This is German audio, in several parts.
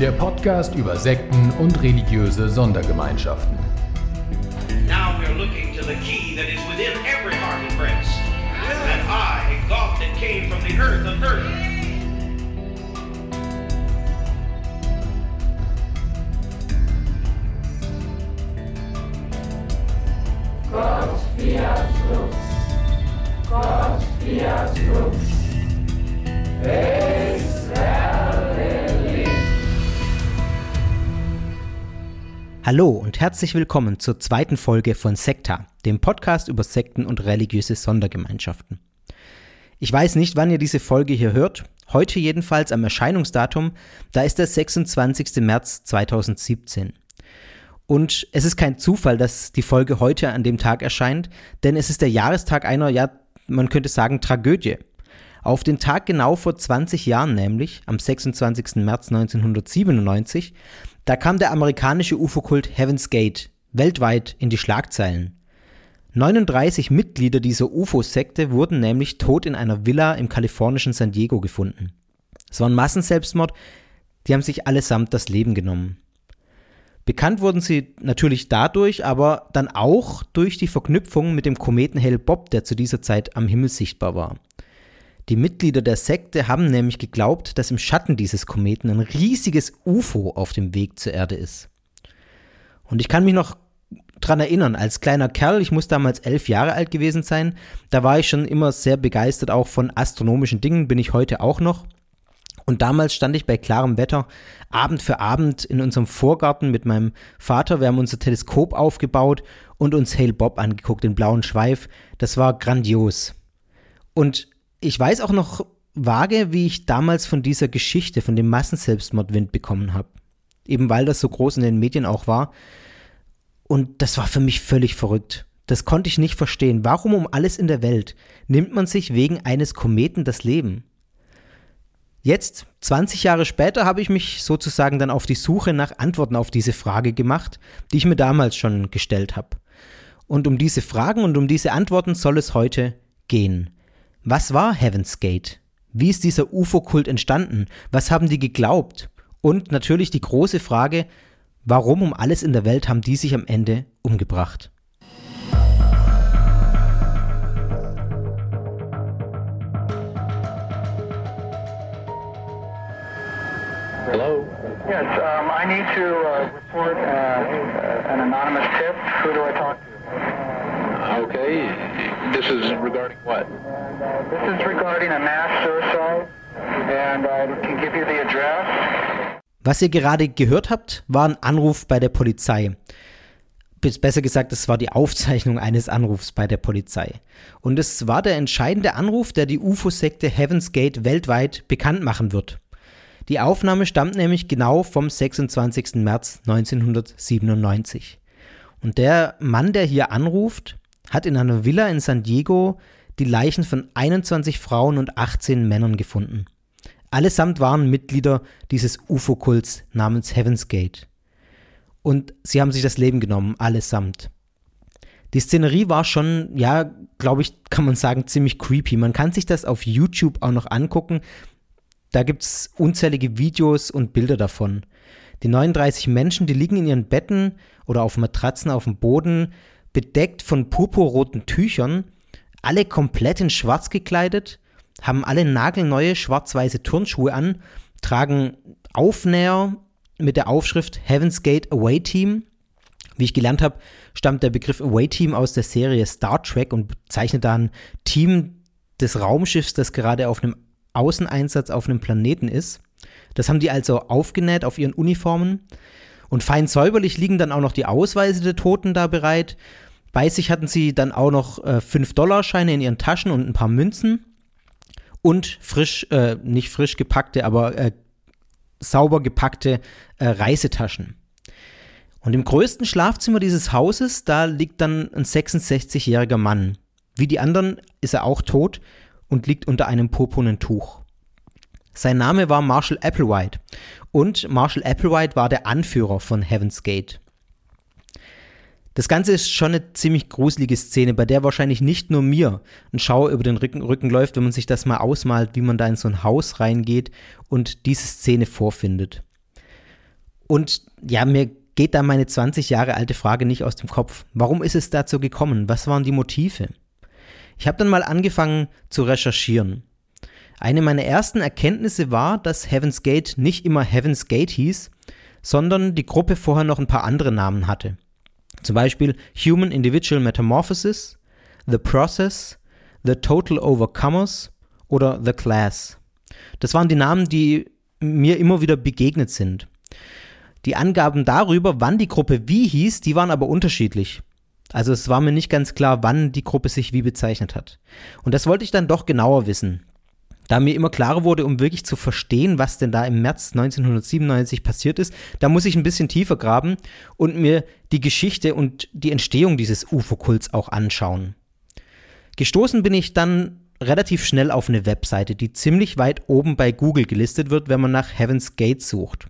Der Podcast über Sekten und religiöse Sondergemeinschaften. Now we're looking to the key that is within every heart and breast. And I, God that came from the earth of earth. Hallo und herzlich willkommen zur zweiten Folge von Sekta, dem Podcast über Sekten und religiöse Sondergemeinschaften. Ich weiß nicht, wann ihr diese Folge hier hört. Heute jedenfalls am Erscheinungsdatum, da ist der 26. März 2017. Und es ist kein Zufall, dass die Folge heute an dem Tag erscheint, denn es ist der Jahrestag einer, ja, man könnte sagen, Tragödie. Auf den Tag genau vor 20 Jahren nämlich, am 26. März 1997, da kam der amerikanische UFO-Kult Heaven's Gate weltweit in die Schlagzeilen. 39 Mitglieder dieser UFO-Sekte wurden nämlich tot in einer Villa im kalifornischen San Diego gefunden. Es war ein Massenselbstmord, die haben sich allesamt das Leben genommen. Bekannt wurden sie natürlich dadurch, aber dann auch durch die Verknüpfung mit dem Kometen Hale Bob, der zu dieser Zeit am Himmel sichtbar war. Die Mitglieder der Sekte haben nämlich geglaubt, dass im Schatten dieses Kometen ein riesiges UFO auf dem Weg zur Erde ist. Und ich kann mich noch dran erinnern, als kleiner Kerl, ich muss damals elf Jahre alt gewesen sein, da war ich schon immer sehr begeistert auch von astronomischen Dingen, bin ich heute auch noch. Und damals stand ich bei klarem Wetter Abend für Abend in unserem Vorgarten mit meinem Vater. Wir haben unser Teleskop aufgebaut und uns Hale Bob angeguckt, den blauen Schweif. Das war grandios. Und ich weiß auch noch vage, wie ich damals von dieser Geschichte, von dem Massenselbstmordwind bekommen habe. Eben weil das so groß in den Medien auch war. Und das war für mich völlig verrückt. Das konnte ich nicht verstehen. Warum um alles in der Welt nimmt man sich wegen eines Kometen das Leben? Jetzt, 20 Jahre später, habe ich mich sozusagen dann auf die Suche nach Antworten auf diese Frage gemacht, die ich mir damals schon gestellt habe. Und um diese Fragen und um diese Antworten soll es heute gehen. Was war Heaven's Gate? Wie ist dieser UFO-Kult entstanden? Was haben die geglaubt? Und natürlich die große Frage, warum um alles in der Welt haben die sich am Ende umgebracht? Hello? Yes, um, I need to uh, report uh, uh, an anonymous tip. Who do I talk to? Okay. This is regarding what? This is regarding a mass suicide, and I can give you the address. Was ihr gerade gehört habt, war ein Anruf bei der Polizei. Besser gesagt, es war die Aufzeichnung eines Anrufs bei der Polizei. Und es war der entscheidende Anruf, der die UFO-Sekte Heaven's Gate weltweit bekannt machen wird. Die Aufnahme stammt nämlich genau vom 26. März 1997. Und der Mann, der hier anruft, hat in einer Villa in San Diego die Leichen von 21 Frauen und 18 Männern gefunden. Allesamt waren Mitglieder dieses UFO-Kults namens Heaven's Gate. Und sie haben sich das Leben genommen, allesamt. Die Szenerie war schon, ja, glaube ich, kann man sagen, ziemlich creepy. Man kann sich das auf YouTube auch noch angucken. Da gibt es unzählige Videos und Bilder davon. Die 39 Menschen, die liegen in ihren Betten oder auf Matratzen auf dem Boden, bedeckt von purpurroten Tüchern, alle komplett in schwarz gekleidet, haben alle nagelneue schwarz-weiße Turnschuhe an, tragen Aufnäher mit der Aufschrift Heaven's Gate Away Team. Wie ich gelernt habe, stammt der Begriff Away Team aus der Serie Star Trek und bezeichnet da ein Team des Raumschiffs, das gerade auf einem Außeneinsatz auf einem Planeten ist. Das haben die also aufgenäht auf ihren Uniformen. Und fein säuberlich liegen dann auch noch die Ausweise der Toten da bereit. Bei sich hatten sie dann auch noch äh, 5-Dollar-Scheine in ihren Taschen und ein paar Münzen. Und frisch, äh, nicht frisch gepackte, aber äh, sauber gepackte äh, Reisetaschen. Und im größten Schlafzimmer dieses Hauses, da liegt dann ein 66-jähriger Mann. Wie die anderen ist er auch tot und liegt unter einem purpurnen Tuch. Sein Name war Marshall Applewhite und Marshall Applewhite war der Anführer von Heaven's Gate. Das Ganze ist schon eine ziemlich gruselige Szene, bei der wahrscheinlich nicht nur mir ein Schauer über den Rücken, Rücken läuft, wenn man sich das mal ausmalt, wie man da in so ein Haus reingeht und diese Szene vorfindet. Und ja, mir geht da meine 20 Jahre alte Frage nicht aus dem Kopf. Warum ist es dazu gekommen? Was waren die Motive? Ich habe dann mal angefangen zu recherchieren. Eine meiner ersten Erkenntnisse war, dass Heaven's Gate nicht immer Heaven's Gate hieß, sondern die Gruppe vorher noch ein paar andere Namen hatte. Zum Beispiel Human Individual Metamorphosis, The Process, The Total Overcomers oder The Class. Das waren die Namen, die mir immer wieder begegnet sind. Die Angaben darüber, wann die Gruppe wie hieß, die waren aber unterschiedlich. Also es war mir nicht ganz klar, wann die Gruppe sich wie bezeichnet hat. Und das wollte ich dann doch genauer wissen. Da mir immer klarer wurde, um wirklich zu verstehen, was denn da im März 1997 passiert ist, da muss ich ein bisschen tiefer graben und mir die Geschichte und die Entstehung dieses UFO-Kults auch anschauen. Gestoßen bin ich dann relativ schnell auf eine Webseite, die ziemlich weit oben bei Google gelistet wird, wenn man nach Heaven's Gate sucht.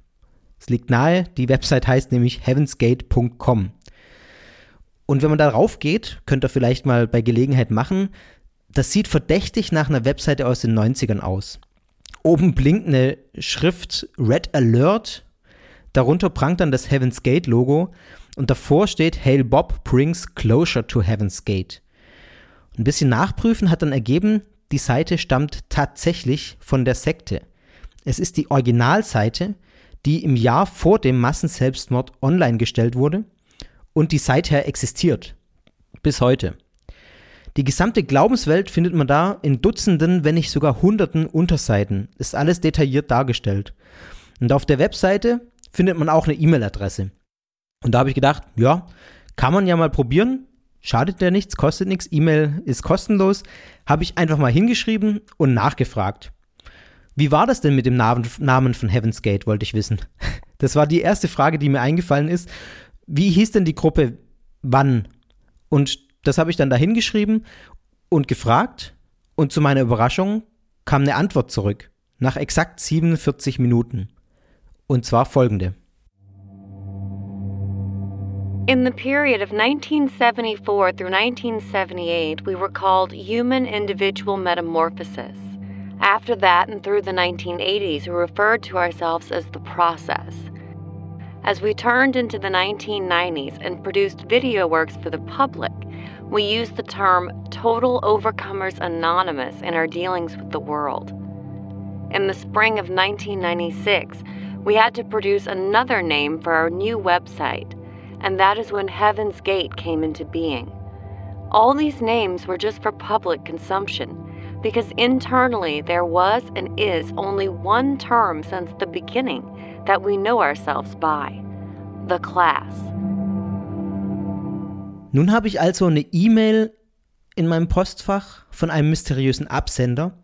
Es liegt nahe, die Website heißt nämlich heavensgate.com. Und wenn man darauf geht, könnt ihr vielleicht mal bei Gelegenheit machen, das sieht verdächtig nach einer Webseite aus den 90ern aus. Oben blinkt eine Schrift Red Alert, darunter prangt dann das Heaven's Gate Logo und davor steht Hail Bob brings closure to Heaven's Gate. Ein bisschen nachprüfen hat dann ergeben, die Seite stammt tatsächlich von der Sekte. Es ist die Originalseite, die im Jahr vor dem Massenselbstmord online gestellt wurde und die seither existiert. Bis heute. Die gesamte Glaubenswelt findet man da in Dutzenden, wenn nicht sogar Hunderten Unterseiten. Ist alles detailliert dargestellt. Und auf der Webseite findet man auch eine E-Mail-Adresse. Und da habe ich gedacht, ja, kann man ja mal probieren. Schadet ja nichts, kostet nichts. E-Mail ist kostenlos. Habe ich einfach mal hingeschrieben und nachgefragt. Wie war das denn mit dem Namen von Heaven's Gate, wollte ich wissen. Das war die erste Frage, die mir eingefallen ist. Wie hieß denn die Gruppe wann? Und das habe ich dann da hingeschrieben und gefragt und zu meiner Überraschung kam eine Antwort zurück nach exakt 47 Minuten. Und zwar folgende. In the period of 1974 through 1978, we were called Human Individual Metamorphosis. After that and through the 1980s, we referred to ourselves as the process. As we turned into the 1990s and produced video works for the public, we use the term Total Overcomers Anonymous in our dealings with the world. In the spring of 1996, we had to produce another name for our new website, and that is when Heaven's Gate came into being. All these names were just for public consumption, because internally there was and is only one term since the beginning that we know ourselves by the class. Nun habe ich also eine E-Mail in meinem Postfach von einem mysteriösen Absender,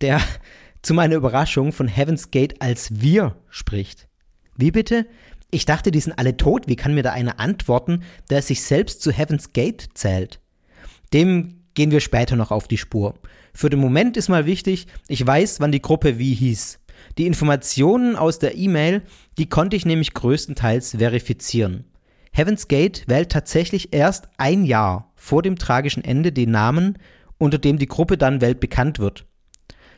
der zu meiner Überraschung von Heaven's Gate als wir spricht. Wie bitte? Ich dachte, die sind alle tot. Wie kann mir da einer antworten, der sich selbst zu Heaven's Gate zählt? Dem gehen wir später noch auf die Spur. Für den Moment ist mal wichtig, ich weiß, wann die Gruppe wie hieß. Die Informationen aus der E-Mail, die konnte ich nämlich größtenteils verifizieren. Heaven's Gate wählt tatsächlich erst ein Jahr vor dem tragischen Ende den Namen, unter dem die Gruppe dann weltbekannt wird.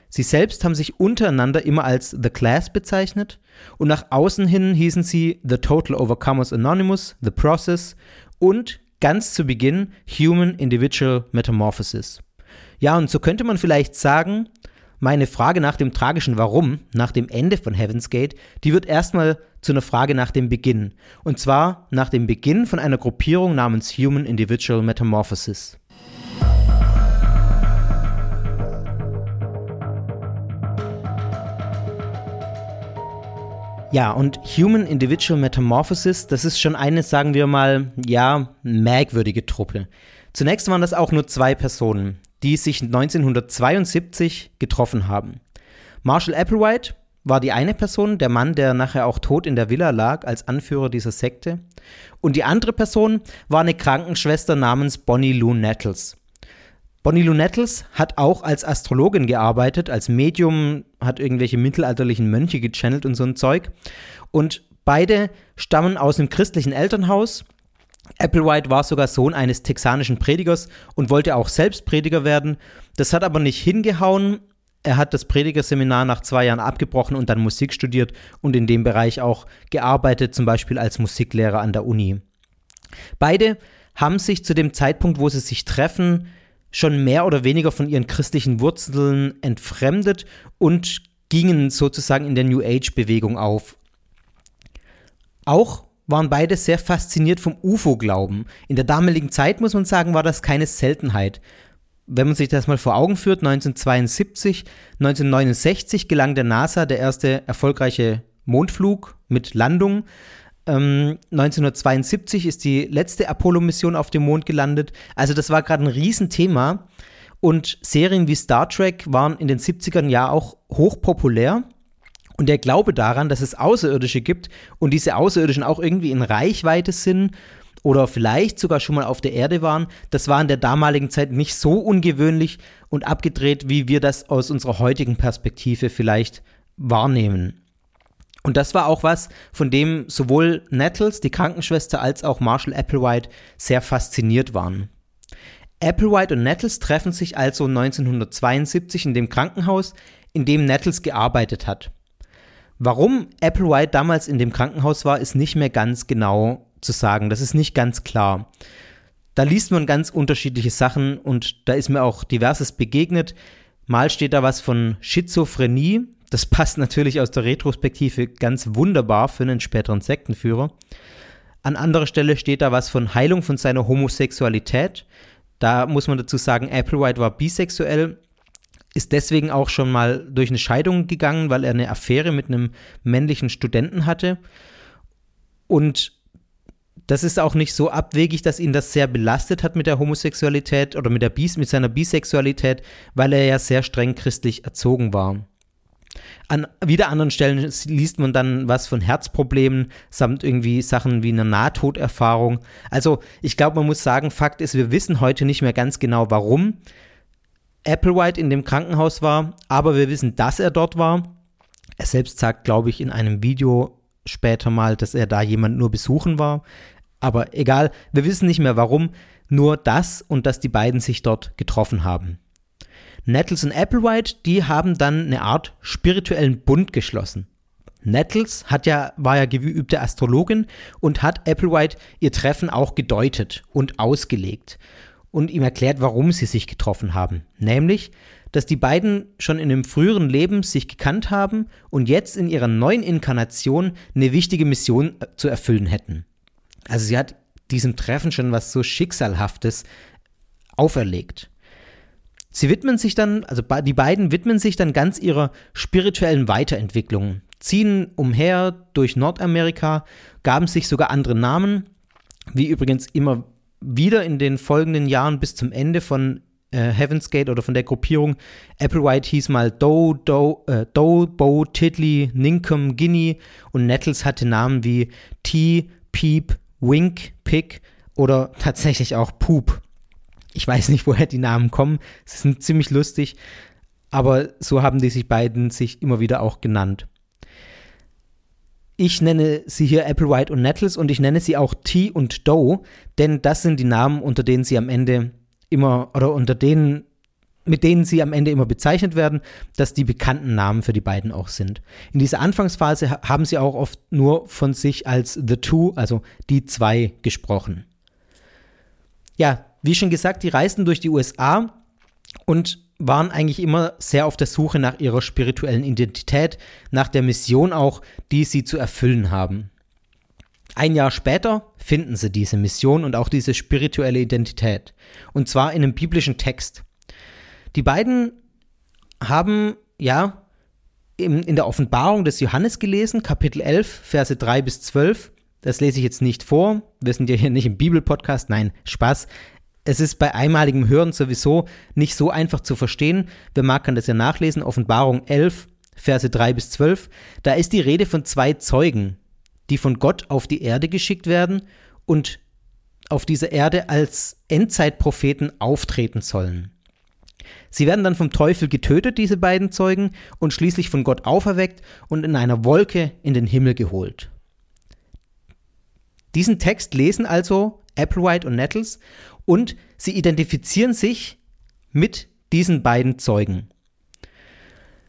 Sie selbst haben sich untereinander immer als The Class bezeichnet und nach außen hin hießen sie The Total Overcomers Anonymous, The Process und ganz zu Beginn Human Individual Metamorphosis. Ja, und so könnte man vielleicht sagen, meine Frage nach dem tragischen Warum, nach dem Ende von Heaven's Gate, die wird erstmal zu einer Frage nach dem Beginn. Und zwar nach dem Beginn von einer Gruppierung namens Human Individual Metamorphosis. Ja, und Human Individual Metamorphosis, das ist schon eine, sagen wir mal, ja, merkwürdige Truppe. Zunächst waren das auch nur zwei Personen, die sich 1972 getroffen haben. Marshall Applewhite war die eine Person, der Mann, der nachher auch tot in der Villa lag, als Anführer dieser Sekte. Und die andere Person war eine Krankenschwester namens Bonnie Lou Nettles. Bonnie Lou Nettles hat auch als Astrologin gearbeitet, als Medium, hat irgendwelche mittelalterlichen Mönche gechannelt und so ein Zeug. Und beide stammen aus einem christlichen Elternhaus. Applewhite war sogar Sohn eines texanischen Predigers und wollte auch selbst Prediger werden. Das hat aber nicht hingehauen. Er hat das Predigerseminar nach zwei Jahren abgebrochen und dann Musik studiert und in dem Bereich auch gearbeitet, zum Beispiel als Musiklehrer an der Uni. Beide haben sich zu dem Zeitpunkt, wo sie sich treffen, schon mehr oder weniger von ihren christlichen Wurzeln entfremdet und gingen sozusagen in der New Age-Bewegung auf. Auch waren beide sehr fasziniert vom UFO-Glauben. In der damaligen Zeit, muss man sagen, war das keine Seltenheit. Wenn man sich das mal vor Augen führt, 1972, 1969 gelang der NASA der erste erfolgreiche Mondflug mit Landung. Ähm, 1972 ist die letzte Apollo-Mission auf dem Mond gelandet. Also das war gerade ein Riesenthema. Und Serien wie Star Trek waren in den 70ern ja auch hochpopulär. Und der Glaube daran, dass es Außerirdische gibt und diese Außerirdischen auch irgendwie in Reichweite sind oder vielleicht sogar schon mal auf der Erde waren, das war in der damaligen Zeit nicht so ungewöhnlich und abgedreht, wie wir das aus unserer heutigen Perspektive vielleicht wahrnehmen. Und das war auch was, von dem sowohl Nettles, die Krankenschwester, als auch Marshall Applewhite sehr fasziniert waren. Applewhite und Nettles treffen sich also 1972 in dem Krankenhaus, in dem Nettles gearbeitet hat. Warum Applewhite damals in dem Krankenhaus war, ist nicht mehr ganz genau zu sagen. Das ist nicht ganz klar. Da liest man ganz unterschiedliche Sachen und da ist mir auch diverses begegnet. Mal steht da was von Schizophrenie, das passt natürlich aus der Retrospektive ganz wunderbar für einen späteren Sektenführer. An anderer Stelle steht da was von Heilung von seiner Homosexualität. Da muss man dazu sagen, Applewhite war bisexuell, ist deswegen auch schon mal durch eine Scheidung gegangen, weil er eine Affäre mit einem männlichen Studenten hatte. Und das ist auch nicht so abwegig, dass ihn das sehr belastet hat mit der Homosexualität oder mit, der Bis mit seiner Bisexualität, weil er ja sehr streng christlich erzogen war. An wieder anderen Stellen liest man dann was von Herzproblemen samt irgendwie Sachen wie einer Nahtoderfahrung. Also ich glaube, man muss sagen, Fakt ist, wir wissen heute nicht mehr ganz genau, warum Applewhite in dem Krankenhaus war, aber wir wissen, dass er dort war. Er selbst sagt, glaube ich, in einem Video später mal, dass er da jemand nur besuchen war. Aber egal, wir wissen nicht mehr warum, nur das und dass die beiden sich dort getroffen haben. Nettles und Applewhite, die haben dann eine Art spirituellen Bund geschlossen. Nettles hat ja, war ja geübte Astrologin und hat Applewhite ihr Treffen auch gedeutet und ausgelegt und ihm erklärt, warum sie sich getroffen haben. Nämlich, dass die beiden schon in einem früheren Leben sich gekannt haben und jetzt in ihrer neuen Inkarnation eine wichtige Mission äh, zu erfüllen hätten. Also sie hat diesem Treffen schon was so Schicksalhaftes auferlegt. Sie widmen sich dann, also die beiden widmen sich dann ganz ihrer spirituellen Weiterentwicklung, ziehen umher durch Nordamerika, gaben sich sogar andere Namen, wie übrigens immer wieder in den folgenden Jahren bis zum Ende von äh, Heaven's Gate oder von der Gruppierung. Applewhite hieß mal Doe, Doe, äh, Doe, Bo, Tiddly, Ninkum, Guinea und Nettles hatte Namen wie T, Peep, Wink, Pick oder tatsächlich auch Poop. Ich weiß nicht, woher die Namen kommen. Sie sind ziemlich lustig, aber so haben die sich beiden sich immer wieder auch genannt. Ich nenne sie hier Applewhite und Nettles und ich nenne sie auch T und Doe, denn das sind die Namen, unter denen sie am Ende immer oder unter denen mit denen sie am Ende immer bezeichnet werden, dass die bekannten Namen für die beiden auch sind. In dieser Anfangsphase haben sie auch oft nur von sich als The Two, also die zwei, gesprochen. Ja, wie schon gesagt, die reisten durch die USA und waren eigentlich immer sehr auf der Suche nach ihrer spirituellen Identität, nach der Mission auch, die sie zu erfüllen haben. Ein Jahr später finden sie diese Mission und auch diese spirituelle Identität. Und zwar in einem biblischen Text. Die beiden haben, ja, in, der Offenbarung des Johannes gelesen, Kapitel 11, Verse 3 bis 12. Das lese ich jetzt nicht vor. Wir sind ja hier nicht im Bibelpodcast. Nein, Spaß es ist bei einmaligem Hören sowieso nicht so einfach zu verstehen. Wer mag, kann das ja nachlesen. Offenbarung 11, Verse 3 bis 12, da ist die Rede von zwei Zeugen, die von Gott auf die Erde geschickt werden und auf dieser Erde als Endzeitpropheten auftreten sollen. Sie werden dann vom Teufel getötet, diese beiden Zeugen, und schließlich von Gott auferweckt und in einer Wolke in den Himmel geholt. Diesen Text lesen also Applewhite und Nettles und sie identifizieren sich mit diesen beiden Zeugen.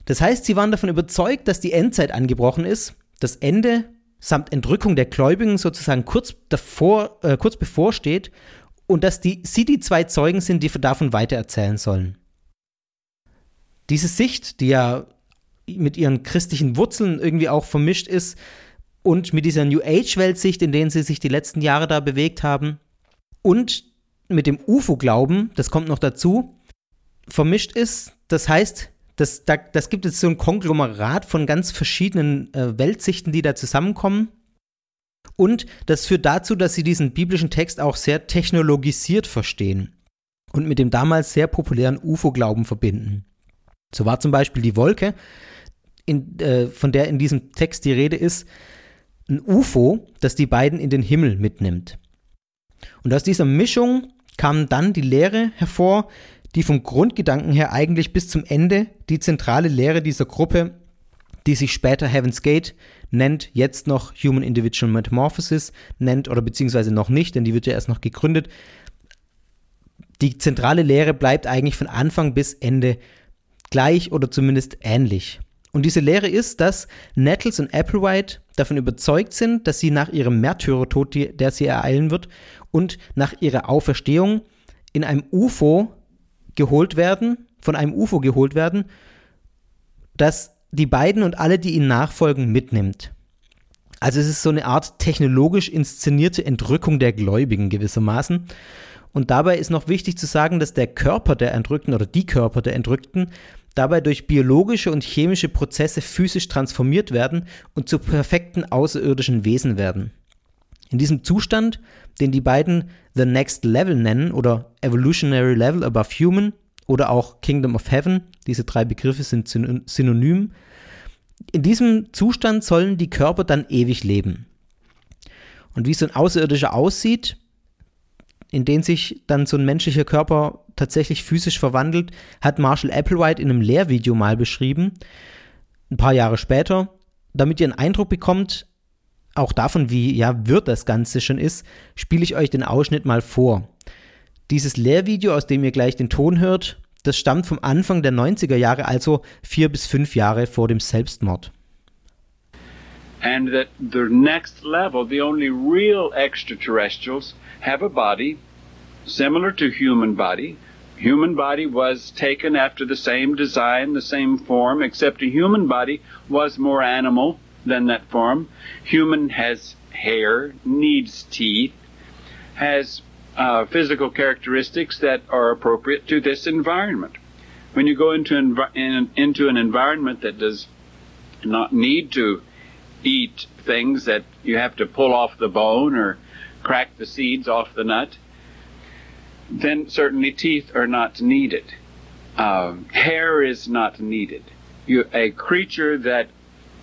Das heißt, sie waren davon überzeugt, dass die Endzeit angebrochen ist, das Ende samt Entrückung der Gläubigen sozusagen kurz, davor, äh, kurz bevorsteht und dass die, sie die zwei Zeugen sind, die davon weitererzählen sollen. Diese Sicht, die ja mit ihren christlichen Wurzeln irgendwie auch vermischt ist und mit dieser New Age-Weltsicht, in denen sie sich die letzten Jahre da bewegt haben und mit dem UFO-Glauben, das kommt noch dazu, vermischt ist. Das heißt, das, da, das gibt jetzt so ein Konglomerat von ganz verschiedenen äh, Weltsichten, die da zusammenkommen. Und das führt dazu, dass sie diesen biblischen Text auch sehr technologisiert verstehen und mit dem damals sehr populären UFO-Glauben verbinden. So war zum Beispiel die Wolke, in, äh, von der in diesem Text die Rede ist, ein UFO, das die beiden in den Himmel mitnimmt. Und aus dieser Mischung kam dann die Lehre hervor, die vom Grundgedanken her eigentlich bis zum Ende die zentrale Lehre dieser Gruppe, die sich später Heaven's Gate nennt, jetzt noch Human Individual Metamorphosis nennt oder beziehungsweise noch nicht, denn die wird ja erst noch gegründet. Die zentrale Lehre bleibt eigentlich von Anfang bis Ende gleich oder zumindest ähnlich. Und diese Lehre ist, dass Nettles und Applewhite davon überzeugt sind, dass sie nach ihrem Märtyrertod, der sie ereilen wird, und nach ihrer Auferstehung in einem UFO geholt werden, von einem UFO geholt werden, das die beiden und alle, die ihnen nachfolgen, mitnimmt. Also es ist so eine Art technologisch inszenierte Entrückung der Gläubigen gewissermaßen. Und dabei ist noch wichtig zu sagen, dass der Körper der Entrückten oder die Körper der Entrückten dabei durch biologische und chemische Prozesse physisch transformiert werden und zu perfekten außerirdischen Wesen werden. In diesem Zustand, den die beiden The Next Level nennen oder Evolutionary Level Above Human oder auch Kingdom of Heaven, diese drei Begriffe sind synonym, in diesem Zustand sollen die Körper dann ewig leben. Und wie so ein Außerirdischer aussieht, in den sich dann so ein menschlicher Körper tatsächlich physisch verwandelt, hat Marshall Applewhite in einem Lehrvideo mal beschrieben, ein paar Jahre später, damit ihr einen Eindruck bekommt, auch davon, wie ja wird das Ganze schon ist, spiele ich euch den Ausschnitt mal vor. Dieses Lehrvideo, aus dem ihr gleich den Ton hört, das stammt vom Anfang der 90er Jahre, also vier bis fünf Jahre vor dem Selbstmord. And that the next level, the only real extraterrestrials, have a body similar to human body. Human body was taken after the same design, the same form, except a human body was more animal than that form. Human has hair, needs teeth, has uh, physical characteristics that are appropriate to this environment. When you go into, env- in, into an environment that does not need to eat things that you have to pull off the bone or crack the seeds off the nut, then certainly teeth are not needed. Um, hair is not needed. You, a creature that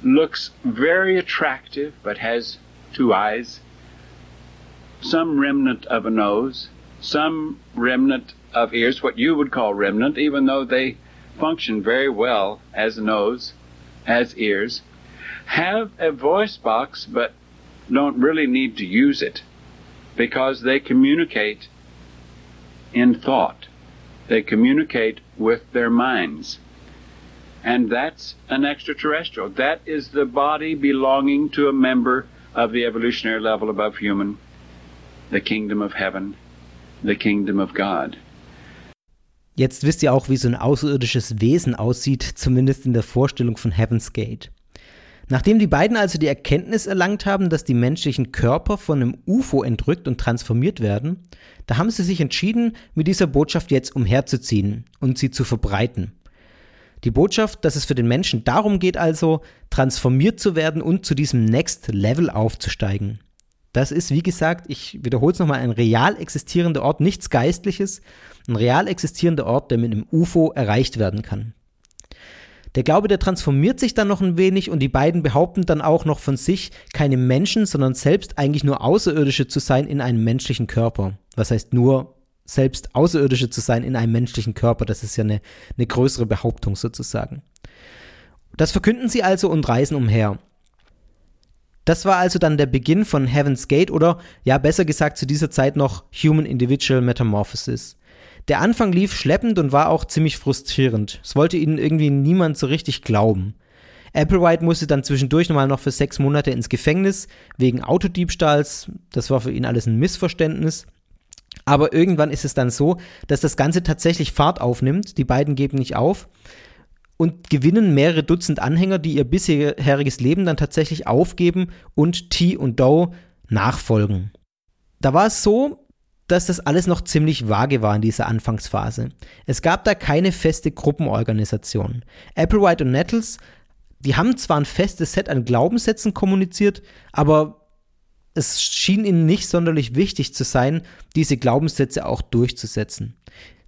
looks very attractive but has two eyes, some remnant of a nose, some remnant of ears, what you would call remnant, even though they function very well as a nose, as ears, have a voice box but don't really need to use it because they communicate in thought. They communicate with their minds. And that's an extraterrestrial. That is the body belonging to a member of the evolutionary level above human, the kingdom of heaven, the kingdom of God. Jetzt wisst ihr auch, wie so ein außerirdisches Wesen aussieht, zumindest in der Vorstellung von Heaven's Gate. Nachdem die beiden also die Erkenntnis erlangt haben, dass die menschlichen Körper von einem UFO entrückt und transformiert werden, da haben sie sich entschieden, mit dieser Botschaft jetzt umherzuziehen und sie zu verbreiten. Die Botschaft, dass es für den Menschen darum geht, also transformiert zu werden und zu diesem Next Level aufzusteigen. Das ist, wie gesagt, ich wiederhole es nochmal, ein real existierender Ort, nichts Geistliches, ein real existierender Ort, der mit einem UFO erreicht werden kann. Der Glaube, der transformiert sich dann noch ein wenig und die beiden behaupten dann auch noch von sich, keine Menschen, sondern selbst eigentlich nur Außerirdische zu sein in einem menschlichen Körper. Was heißt nur selbst Außerirdische zu sein in einem menschlichen Körper? Das ist ja eine, eine größere Behauptung sozusagen. Das verkünden sie also und reisen umher. Das war also dann der Beginn von Heaven's Gate oder ja besser gesagt zu dieser Zeit noch Human Individual Metamorphosis. Der Anfang lief schleppend und war auch ziemlich frustrierend. Es wollte ihnen irgendwie niemand so richtig glauben. Applewhite musste dann zwischendurch nochmal noch für sechs Monate ins Gefängnis wegen Autodiebstahls. Das war für ihn alles ein Missverständnis. Aber irgendwann ist es dann so, dass das Ganze tatsächlich Fahrt aufnimmt. Die beiden geben nicht auf und gewinnen mehrere Dutzend Anhänger, die ihr bisheriges Leben dann tatsächlich aufgeben und T und Doe nachfolgen. Da war es so, dass das alles noch ziemlich vage war in dieser Anfangsphase. Es gab da keine feste Gruppenorganisation. Applewhite und Nettles, die haben zwar ein festes Set an Glaubenssätzen kommuniziert, aber es schien ihnen nicht sonderlich wichtig zu sein, diese Glaubenssätze auch durchzusetzen.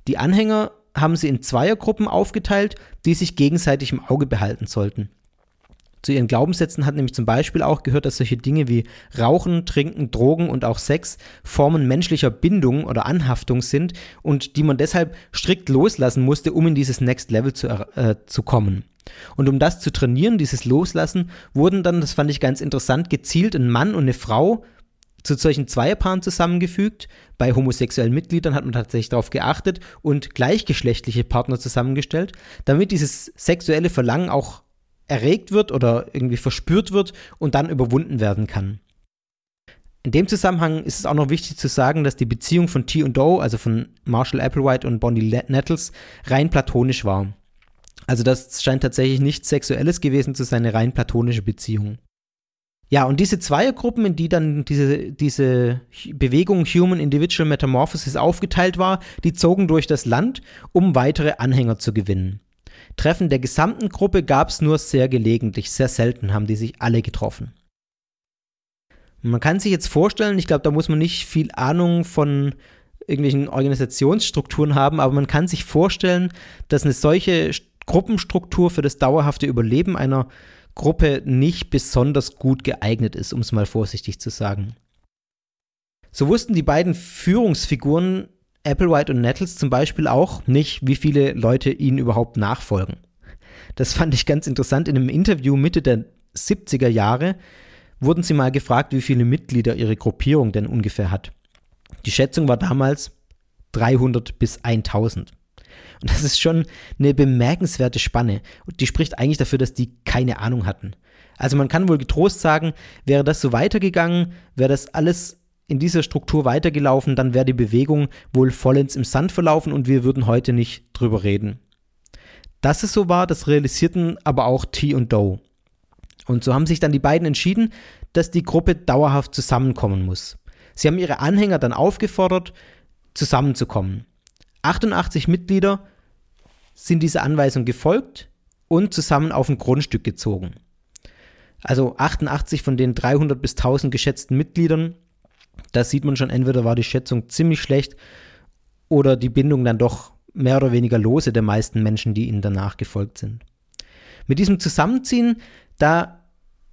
Die Anhänger haben sie in Zweiergruppen aufgeteilt, die sich gegenseitig im Auge behalten sollten. Zu ihren Glaubenssätzen hat nämlich zum Beispiel auch gehört, dass solche Dinge wie Rauchen, Trinken, Drogen und auch Sex Formen menschlicher Bindung oder Anhaftung sind und die man deshalb strikt loslassen musste, um in dieses Next Level zu, äh, zu kommen. Und um das zu trainieren, dieses Loslassen, wurden dann, das fand ich ganz interessant, gezielt ein Mann und eine Frau zu solchen Zweierpaaren zusammengefügt. Bei homosexuellen Mitgliedern hat man tatsächlich darauf geachtet und gleichgeschlechtliche Partner zusammengestellt, damit dieses sexuelle Verlangen auch erregt wird oder irgendwie verspürt wird und dann überwunden werden kann. In dem Zusammenhang ist es auch noch wichtig zu sagen, dass die Beziehung von T und Doe, also von Marshall Applewhite und Bonnie Nettles, rein platonisch war. Also das scheint tatsächlich nichts Sexuelles gewesen zu sein, eine rein platonische Beziehung. Ja, und diese Zweiergruppen, in die dann diese, diese Bewegung Human Individual Metamorphosis aufgeteilt war, die zogen durch das Land, um weitere Anhänger zu gewinnen. Treffen der gesamten Gruppe gab es nur sehr gelegentlich, sehr selten haben die sich alle getroffen. Man kann sich jetzt vorstellen, ich glaube, da muss man nicht viel Ahnung von irgendwelchen Organisationsstrukturen haben, aber man kann sich vorstellen, dass eine solche Gruppenstruktur für das dauerhafte Überleben einer Gruppe nicht besonders gut geeignet ist, um es mal vorsichtig zu sagen. So wussten die beiden Führungsfiguren Applewhite und Nettles zum Beispiel auch nicht, wie viele Leute ihnen überhaupt nachfolgen. Das fand ich ganz interessant. In einem Interview Mitte der 70er Jahre wurden sie mal gefragt, wie viele Mitglieder ihre Gruppierung denn ungefähr hat. Die Schätzung war damals 300 bis 1000. Und das ist schon eine bemerkenswerte Spanne. Und die spricht eigentlich dafür, dass die keine Ahnung hatten. Also man kann wohl getrost sagen, wäre das so weitergegangen, wäre das alles in dieser Struktur weitergelaufen, dann wäre die Bewegung wohl vollends im Sand verlaufen und wir würden heute nicht drüber reden. Dass es so war, das realisierten aber auch T und Doe. Und so haben sich dann die beiden entschieden, dass die Gruppe dauerhaft zusammenkommen muss. Sie haben ihre Anhänger dann aufgefordert, zusammenzukommen. 88 Mitglieder sind dieser Anweisung gefolgt und zusammen auf ein Grundstück gezogen. Also 88 von den 300 bis 1000 geschätzten Mitgliedern, da sieht man schon, entweder war die Schätzung ziemlich schlecht oder die Bindung dann doch mehr oder weniger lose der meisten Menschen, die ihnen danach gefolgt sind. Mit diesem Zusammenziehen, da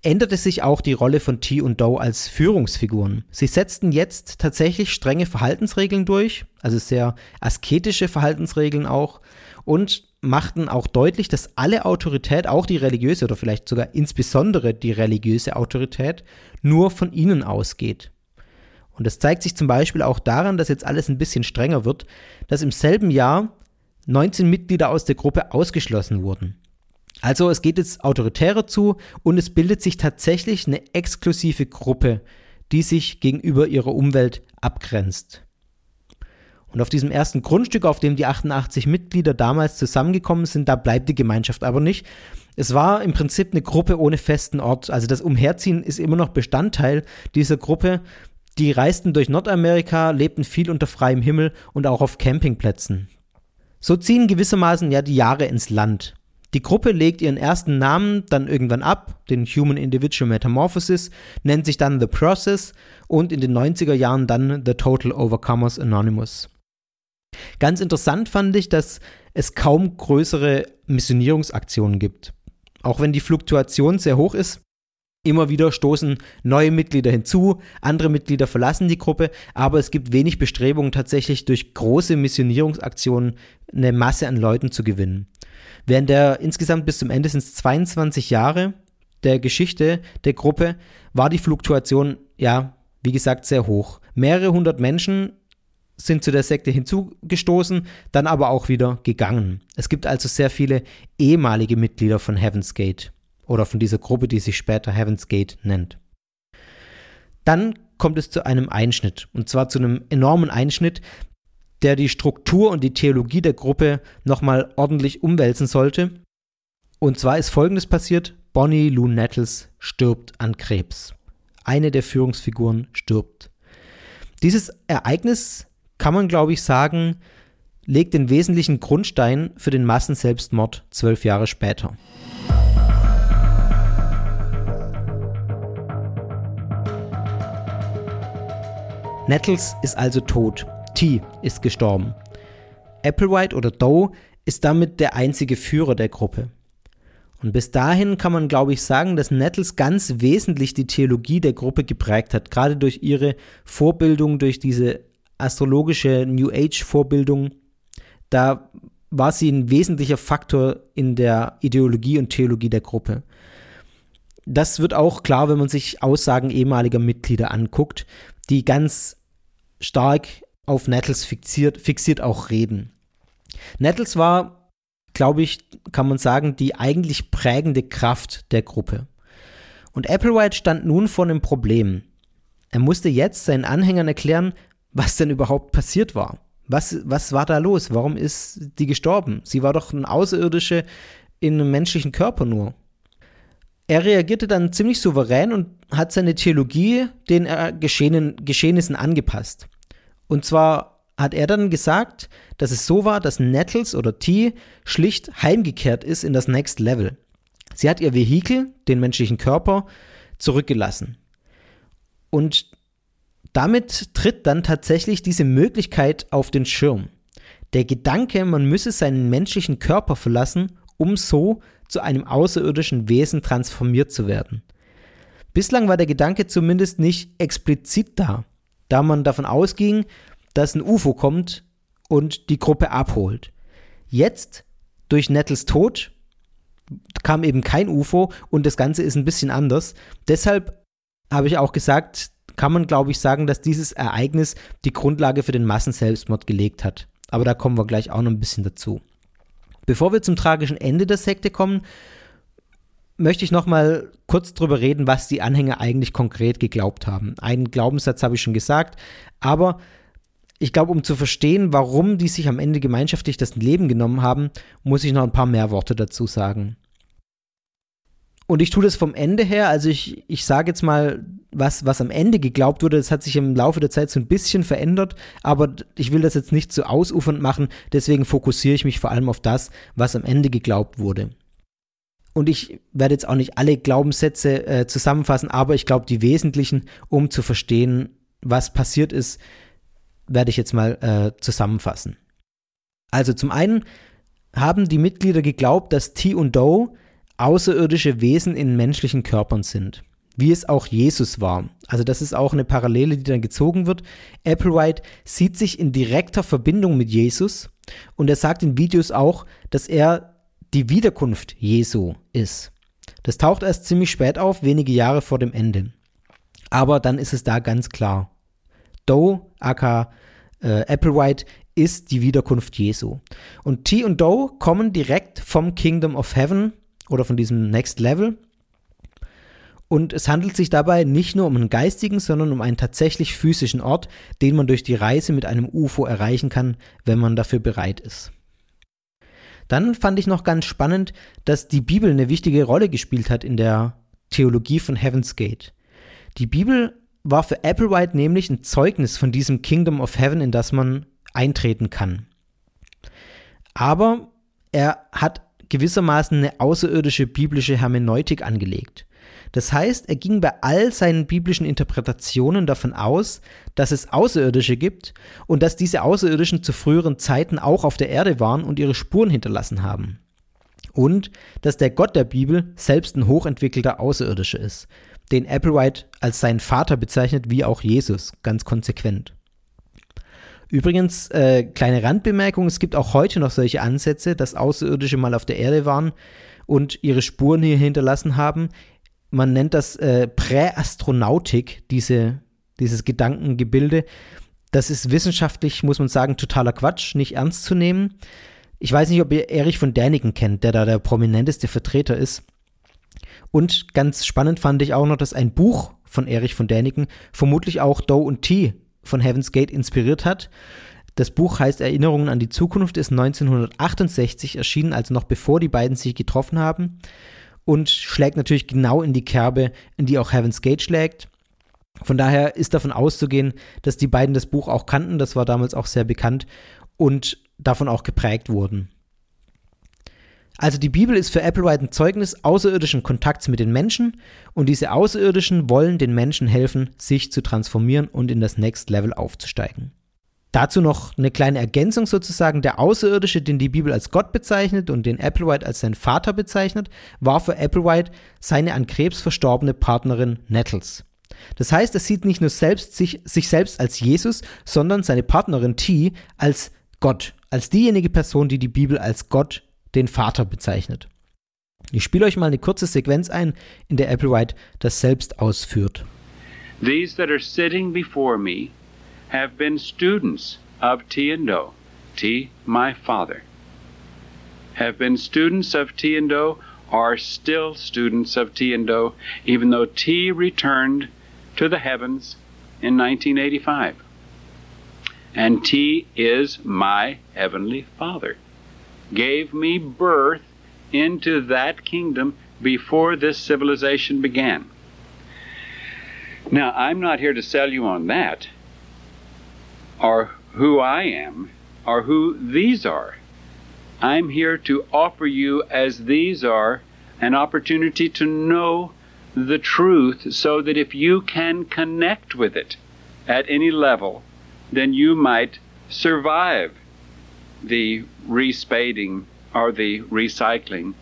änderte sich auch die Rolle von T und Doe als Führungsfiguren. Sie setzten jetzt tatsächlich strenge Verhaltensregeln durch, also sehr asketische Verhaltensregeln auch, und machten auch deutlich, dass alle Autorität, auch die religiöse oder vielleicht sogar insbesondere die religiöse Autorität, nur von ihnen ausgeht. Und das zeigt sich zum Beispiel auch daran, dass jetzt alles ein bisschen strenger wird, dass im selben Jahr 19 Mitglieder aus der Gruppe ausgeschlossen wurden. Also es geht jetzt autoritärer zu und es bildet sich tatsächlich eine exklusive Gruppe, die sich gegenüber ihrer Umwelt abgrenzt. Und auf diesem ersten Grundstück, auf dem die 88 Mitglieder damals zusammengekommen sind, da bleibt die Gemeinschaft aber nicht. Es war im Prinzip eine Gruppe ohne festen Ort. Also das Umherziehen ist immer noch Bestandteil dieser Gruppe. Die reisten durch Nordamerika, lebten viel unter freiem Himmel und auch auf Campingplätzen. So ziehen gewissermaßen ja die Jahre ins Land. Die Gruppe legt ihren ersten Namen dann irgendwann ab, den Human Individual Metamorphosis, nennt sich dann The Process und in den 90er Jahren dann The Total Overcomers Anonymous. Ganz interessant fand ich, dass es kaum größere Missionierungsaktionen gibt. Auch wenn die Fluktuation sehr hoch ist, immer wieder stoßen neue Mitglieder hinzu, andere Mitglieder verlassen die Gruppe, aber es gibt wenig Bestrebungen tatsächlich durch große Missionierungsaktionen eine Masse an Leuten zu gewinnen. Während der insgesamt bis zum Ende sind es 22 Jahre der Geschichte der Gruppe, war die Fluktuation ja, wie gesagt, sehr hoch. Mehrere hundert Menschen sind zu der Sekte hinzugestoßen, dann aber auch wieder gegangen. Es gibt also sehr viele ehemalige Mitglieder von Heaven's Gate oder von dieser Gruppe, die sich später Heaven's Gate nennt. Dann kommt es zu einem Einschnitt, und zwar zu einem enormen Einschnitt, der die Struktur und die Theologie der Gruppe nochmal ordentlich umwälzen sollte. Und zwar ist Folgendes passiert, Bonnie Lou Nettles stirbt an Krebs. Eine der Führungsfiguren stirbt. Dieses Ereignis kann man, glaube ich, sagen, legt den wesentlichen Grundstein für den Massenselbstmord zwölf Jahre später. Nettles ist also tot. T ist gestorben. Applewhite oder Doe ist damit der einzige Führer der Gruppe. Und bis dahin kann man, glaube ich, sagen, dass Nettles ganz wesentlich die Theologie der Gruppe geprägt hat, gerade durch ihre Vorbildung, durch diese astrologische New Age-Vorbildung, da war sie ein wesentlicher Faktor in der Ideologie und Theologie der Gruppe. Das wird auch klar, wenn man sich Aussagen ehemaliger Mitglieder anguckt, die ganz stark auf Nettles fixiert, fixiert auch reden. Nettles war, glaube ich, kann man sagen, die eigentlich prägende Kraft der Gruppe. Und Applewhite stand nun vor einem Problem. Er musste jetzt seinen Anhängern erklären, was denn überhaupt passiert war. Was, was war da los? Warum ist die gestorben? Sie war doch ein Außerirdische in einem menschlichen Körper nur. Er reagierte dann ziemlich souverän und hat seine Theologie den Geschehen, Geschehnissen angepasst. Und zwar hat er dann gesagt, dass es so war, dass Nettles oder T schlicht heimgekehrt ist in das Next Level. Sie hat ihr Vehikel, den menschlichen Körper, zurückgelassen. Und damit tritt dann tatsächlich diese Möglichkeit auf den Schirm. Der Gedanke, man müsse seinen menschlichen Körper verlassen, um so zu einem außerirdischen Wesen transformiert zu werden. Bislang war der Gedanke zumindest nicht explizit da, da man davon ausging, dass ein UFO kommt und die Gruppe abholt. Jetzt, durch Nettles Tod, kam eben kein UFO und das Ganze ist ein bisschen anders. Deshalb habe ich auch gesagt, kann man, glaube ich, sagen, dass dieses Ereignis die Grundlage für den Massenselbstmord gelegt hat. Aber da kommen wir gleich auch noch ein bisschen dazu. Bevor wir zum tragischen Ende der Sekte kommen, möchte ich noch mal kurz drüber reden, was die Anhänger eigentlich konkret geglaubt haben. Einen Glaubenssatz habe ich schon gesagt, aber ich glaube, um zu verstehen, warum die sich am Ende gemeinschaftlich das Leben genommen haben, muss ich noch ein paar mehr Worte dazu sagen. Und ich tue das vom Ende her, also ich, ich sage jetzt mal, was, was am Ende geglaubt wurde, das hat sich im Laufe der Zeit so ein bisschen verändert, aber ich will das jetzt nicht zu so ausufernd machen, deswegen fokussiere ich mich vor allem auf das, was am Ende geglaubt wurde. Und ich werde jetzt auch nicht alle Glaubenssätze äh, zusammenfassen, aber ich glaube, die wesentlichen, um zu verstehen, was passiert ist, werde ich jetzt mal äh, zusammenfassen. Also zum einen haben die Mitglieder geglaubt, dass T und Doe außerirdische Wesen in menschlichen Körpern sind. Wie es auch Jesus war. Also das ist auch eine Parallele, die dann gezogen wird. Applewhite sieht sich in direkter Verbindung mit Jesus und er sagt in Videos auch, dass er die Wiederkunft Jesu ist. Das taucht erst ziemlich spät auf, wenige Jahre vor dem Ende. Aber dann ist es da ganz klar. Doe, aka äh, Applewhite, ist die Wiederkunft Jesu. Und T und Doe kommen direkt vom Kingdom of Heaven, oder von diesem Next Level. Und es handelt sich dabei nicht nur um einen geistigen, sondern um einen tatsächlich physischen Ort, den man durch die Reise mit einem UFO erreichen kann, wenn man dafür bereit ist. Dann fand ich noch ganz spannend, dass die Bibel eine wichtige Rolle gespielt hat in der Theologie von Heaven's Gate. Die Bibel war für Applewhite nämlich ein Zeugnis von diesem Kingdom of Heaven, in das man eintreten kann. Aber er hat gewissermaßen eine außerirdische biblische Hermeneutik angelegt. Das heißt, er ging bei all seinen biblischen Interpretationen davon aus, dass es Außerirdische gibt und dass diese Außerirdischen zu früheren Zeiten auch auf der Erde waren und ihre Spuren hinterlassen haben. Und dass der Gott der Bibel selbst ein hochentwickelter Außerirdischer ist, den Applewhite als seinen Vater bezeichnet, wie auch Jesus, ganz konsequent. Übrigens, äh, kleine Randbemerkung, es gibt auch heute noch solche Ansätze, dass Außerirdische mal auf der Erde waren und ihre Spuren hier hinterlassen haben. Man nennt das äh, Präastronautik, diese, dieses Gedankengebilde. Das ist wissenschaftlich, muss man sagen, totaler Quatsch, nicht ernst zu nehmen. Ich weiß nicht, ob ihr Erich von Däniken kennt, der da der prominenteste Vertreter ist. Und ganz spannend fand ich auch noch, dass ein Buch von Erich von Däniken vermutlich auch Doe und T von Heaven's Gate inspiriert hat. Das Buch heißt Erinnerungen an die Zukunft, ist 1968 erschienen, also noch bevor die beiden sich getroffen haben und schlägt natürlich genau in die Kerbe, in die auch Heaven's Gate schlägt. Von daher ist davon auszugehen, dass die beiden das Buch auch kannten, das war damals auch sehr bekannt und davon auch geprägt wurden. Also die Bibel ist für Applewhite ein Zeugnis außerirdischen Kontakts mit den Menschen und diese Außerirdischen wollen den Menschen helfen, sich zu transformieren und in das Next Level aufzusteigen. Dazu noch eine kleine Ergänzung sozusagen. Der Außerirdische, den die Bibel als Gott bezeichnet und den Applewhite als sein Vater bezeichnet, war für Applewhite seine an Krebs verstorbene Partnerin Nettles. Das heißt, er sieht nicht nur selbst sich, sich selbst als Jesus, sondern seine Partnerin T als Gott, als diejenige Person, die die Bibel als Gott den Vater bezeichnet. Ich spiele euch mal eine kurze Sequenz ein, in der Applewhite das selbst ausführt. These that are sitting before me have been students of T and my father, have been students of T and are still students of T and even though T returned to the heavens in 1985. And T is my heavenly father. gave me birth into that kingdom before this civilization began. Now, I'm not here to sell you on that, or who I am, or who these are. I'm here to offer you, as these are, an opportunity to know the truth so that if you can connect with it at any level, then you might survive the respading or the recycling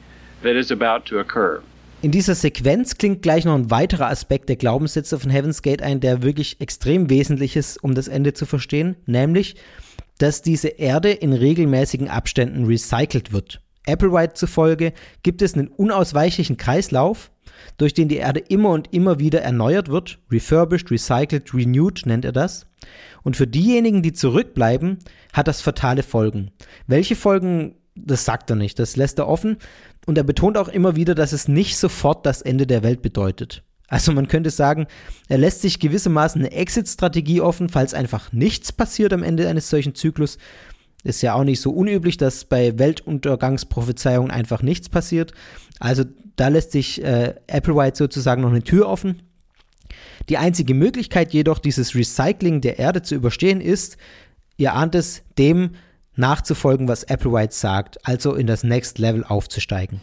that is about to occur. In dieser Sequenz klingt gleich noch ein weiterer Aspekt der Glaubenssätze von Heaven's Gate ein, der wirklich extrem wesentlich ist, um das Ende zu verstehen, nämlich, dass diese Erde in regelmäßigen Abständen recycelt wird. Applewhite zufolge gibt es einen unausweichlichen Kreislauf, durch den die Erde immer und immer wieder erneuert wird, refurbished, recycled, renewed nennt er das. Und für diejenigen, die zurückbleiben, hat das fatale Folgen. Welche Folgen, das sagt er nicht, das lässt er offen. Und er betont auch immer wieder, dass es nicht sofort das Ende der Welt bedeutet. Also man könnte sagen, er lässt sich gewissermaßen eine Exit-Strategie offen, falls einfach nichts passiert am Ende eines solchen Zyklus. Ist ja auch nicht so unüblich, dass bei Weltuntergangsprophezeiungen einfach nichts passiert. Also da lässt sich äh, Applewhite sozusagen noch eine Tür offen. Die einzige Möglichkeit jedoch, dieses Recycling der Erde zu überstehen, ist, ihr ahnt es, dem nachzufolgen, was Applewhite sagt, also in das Next Level aufzusteigen.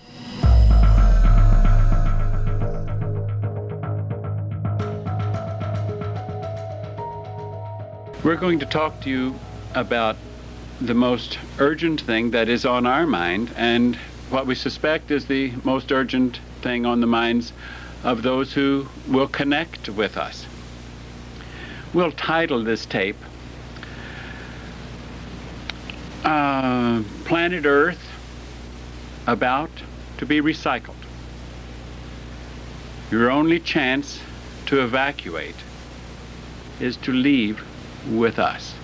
We're going to talk to you about the most urgent thing that is on our mind and what we suspect is the most urgent thing on the minds of those who will connect with us. We'll title this tape uh, Planet Earth About to Be Recycled. Your only chance to evacuate is to leave with us.